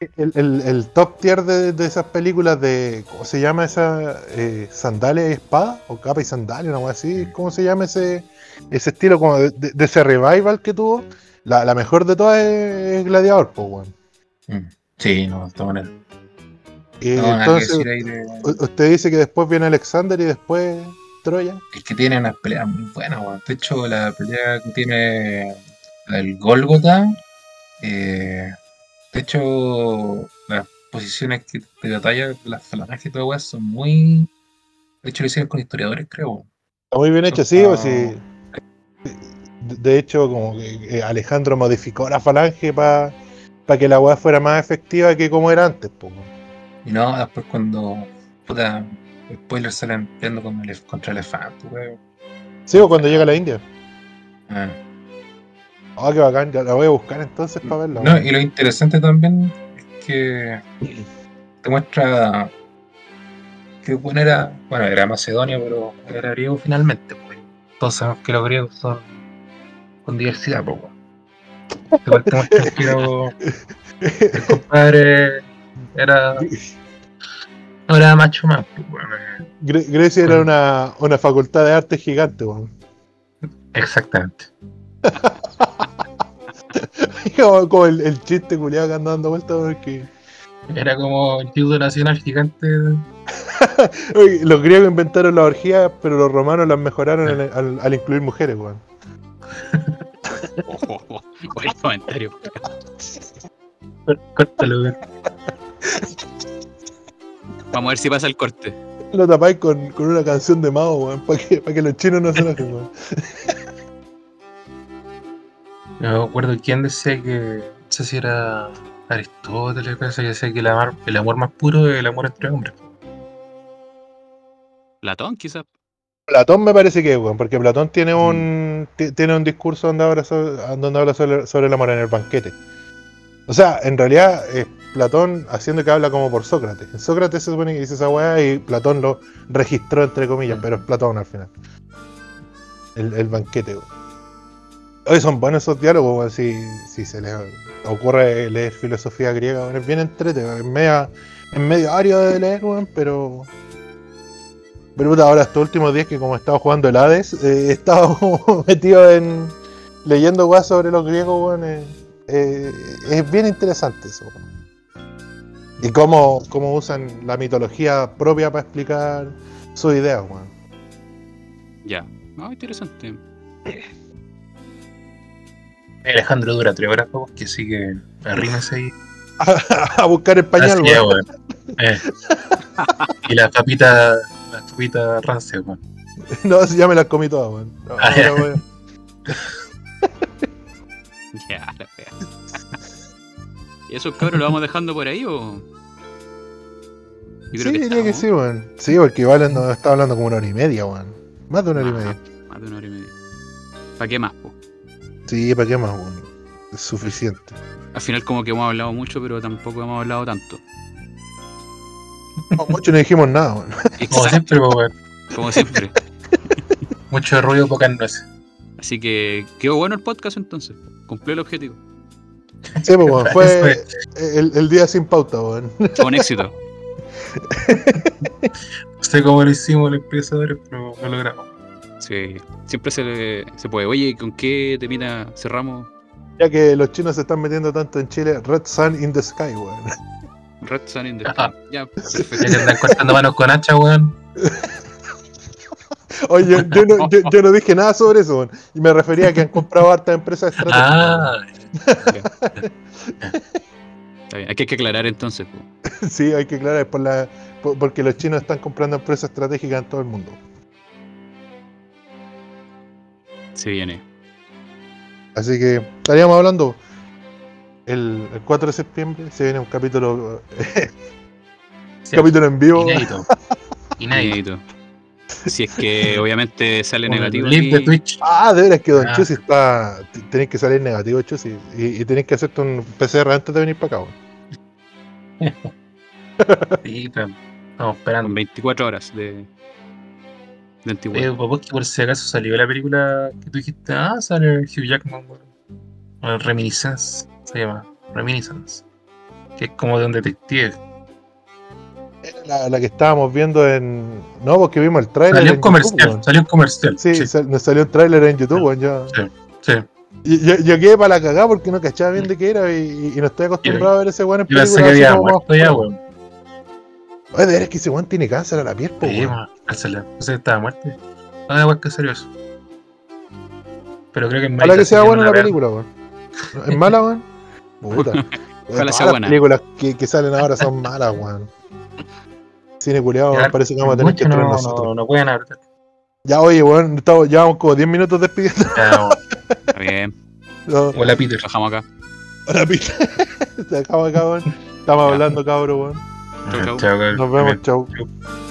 El, el- el top tier de, de esas películas de. ¿Cómo se llama esa? Eh, ¿Sandalia y espada? ¿O capa y sandalia? Una cosa así. ¿Cómo se llama ese, ese estilo como de, de- de ese revival que tuvo? La, la mejor de todas es, es Gladiador, pues, weón. mm, Sí, no, No, nada que entonces, de- usted dice que después viene Alexander y después Troya. Es que tiene unas peleas muy buenas, weón. De hecho, la pelea que tiene el Golgotha, eh, de hecho, las posiciones que, de batalla, las falanges y todo, son muy. De hecho, lo hicieron con historiadores, creo. Está muy bien hecho, sí, Ah. pues sí. De- hecho, como que Alejandro modificó la falange para que la weá fuera más efectiva que como era antes. Y no, después cuando. Puta. Spoilers salen peleando con elef- contra elefantes, weón. Sí, o cuando llega a la India. Ah. Oh, qué bacán, ya la voy a buscar entonces para verla. No, y lo interesante también es que te muestra que bueno era, bueno, era Macedonia, pero era griego finalmente, pues. Todos sabemos que los griegos son con diversidad, pues. weón. Igual te muestra que el compadre era no era macho más, pues, weón. Gre- Grecia era una, una facultad de arte gigante, weón. Exactamente. como, como el, el chiste culiado que anda dando vueltas porque Era como el judo nacional gigante. los griegos inventaron la orgía, pero los romanos las mejoraron al, al- al incluir mujeres, weón. Oh, buen comentario. Córtalo, weón. Vamos a ver si pasa el corte. Lo tapáis con, con una canción de Mao, weón, para que, pa' que los chinos no se enojen, weón. No me acuerdo quién decía que. No sé si era Aristóteles, parece que decía que el amor, el amor más puro es el amor entre hombres. Platón, quizás. Platón me parece que es, weón, porque Platón tiene un ti- tiene un discurso donde habla sobre, donde habla sobre, sobre el amor en el banquete. O sea, en realidad es Platón haciendo que habla como por Sócrates. En Sócrates se supone que dice esa weá y Platón lo registró entre comillas, Mm. pero es Platón al final. El, el banquete, weón. Hoy son buenos esos diálogos, weón, si, si se les ocurre leer filosofía griega, weón, es bien entretenido, es media, es medio ario de leer, weón, pero pero puta, ahora estos últimos días que como he estado jugando el Hades, eh, he estado como metido en leyendo weas sobre los griegos, weón. eh, eh, es bien interesante eso. weón. Y cómo, cómo usan la mitología propia para explicar sus ideas, weón. Ya. No, interesante. Alejandro dura tres horas, pues, que sigue. Arrímese ahí. a buscar español, Así es, weón. weón. Eh. Y las papitas. Las papitas rancias, weón. No, si ya me las comí todas, weón. No, Ah, ya. no, weón. Ya, la. ¿Y esos cabros lo vamos dejando por ahí o.? Yo Sí, diría que sí, weón. Sí, porque igual no, estaba hablando como una hora y media, weón. Más de una hora y media. Más de una hora y media. ¿Para qué más, po? Sí, ¿para qué más, weón? Es suficiente. Al final, como que hemos hablado mucho, pero tampoco hemos hablado tanto. No, mucho no dijimos nada, weón. Como siempre, pues, weón. como siempre. Mucho ruido, pocas nueces. Así que quedó bueno el podcast entonces. Cumplió el objetivo. Sí, pues, weón, fue el, el día sin pauta, weón. Fue un éxito. No sé cómo lo hicimos los empresarios, pero lo logramos. Sí, siempre se, le- se puede. Oye, ¿con qué temita cerramos? Ya que los chinos se están metiendo tanto en Chile, Red Sun in the Sky, weón. Red Sun in the Ajá. Sky. Ya, Ya perfecto. que andan cortando manos con hacha, weón. Oye, yo, yo no, yo- yo no dije nada sobre eso, weón. Y me refería a que han comprado hartas empresas estratégicas. Ah, Está bien. Aquí hay que aclarar entonces. weón. Sí, hay que aclarar, por la, por- porque los chinos están comprando empresas estratégicas en todo el mundo. Se viene. Así que estaríamos hablando. El, el 4 de septiembre se viene un capítulo Sí, capítulo en vivo. Inédito. Inédito. Si es que obviamente sale negativo. link de Twitch. Ah, de veras que Don Ah. Chusi está. t- Tenéis que salir negativo, Chusi. Y, y tenéis que hacerte un PCR antes de venir para acá. Sí, pero estamos esperando. Con 24 horas de, de antigüedad. Eh, que por si acaso salió la película que tú dijiste, ah, sale Hugh Jackman. Bueno, Reminiscence se llama, Reminiscence. Que es como de un detective. La, la que estábamos viendo en. No, porque vimos el trailer. Salió en un comercial, YouTube, salió un comercial. Sí, Sí, sí. sal- nos salió un trailer en YouTube, weón, yo, sí. y- yo, yo quedé para la cagada porque no cachaba bien de qué era y, y no estoy acostumbrado a ver ese weón en Yo pensé películas que había muerto ya, oscuras. weón. Oye, de veras que ese weón tiene cáncer a la piel, po, Sí, weón. Cáncela. Pensé que estaba muerto. No da igual que serio eso. Pero creo que en Ojalá que sea buena la película, weón. ¿Es mala, weón? Puta. Ojalá sea buena. Las películas que, que salen ahora son malas, weón. Cine culiado, parece que vamos a tener que entrar no, nosotros. no, no pueden apretar. Ya, oye, weón, estamos, llevamos como 10 minutos despidiendo. Ya, weón. Está bien. No, Hola, Peter. Trabajamos acá. ahora pita. Se acaba acá, weón. Estamos hablando, cabrón, weón. Chau, chau. Nos vemos, chau. 天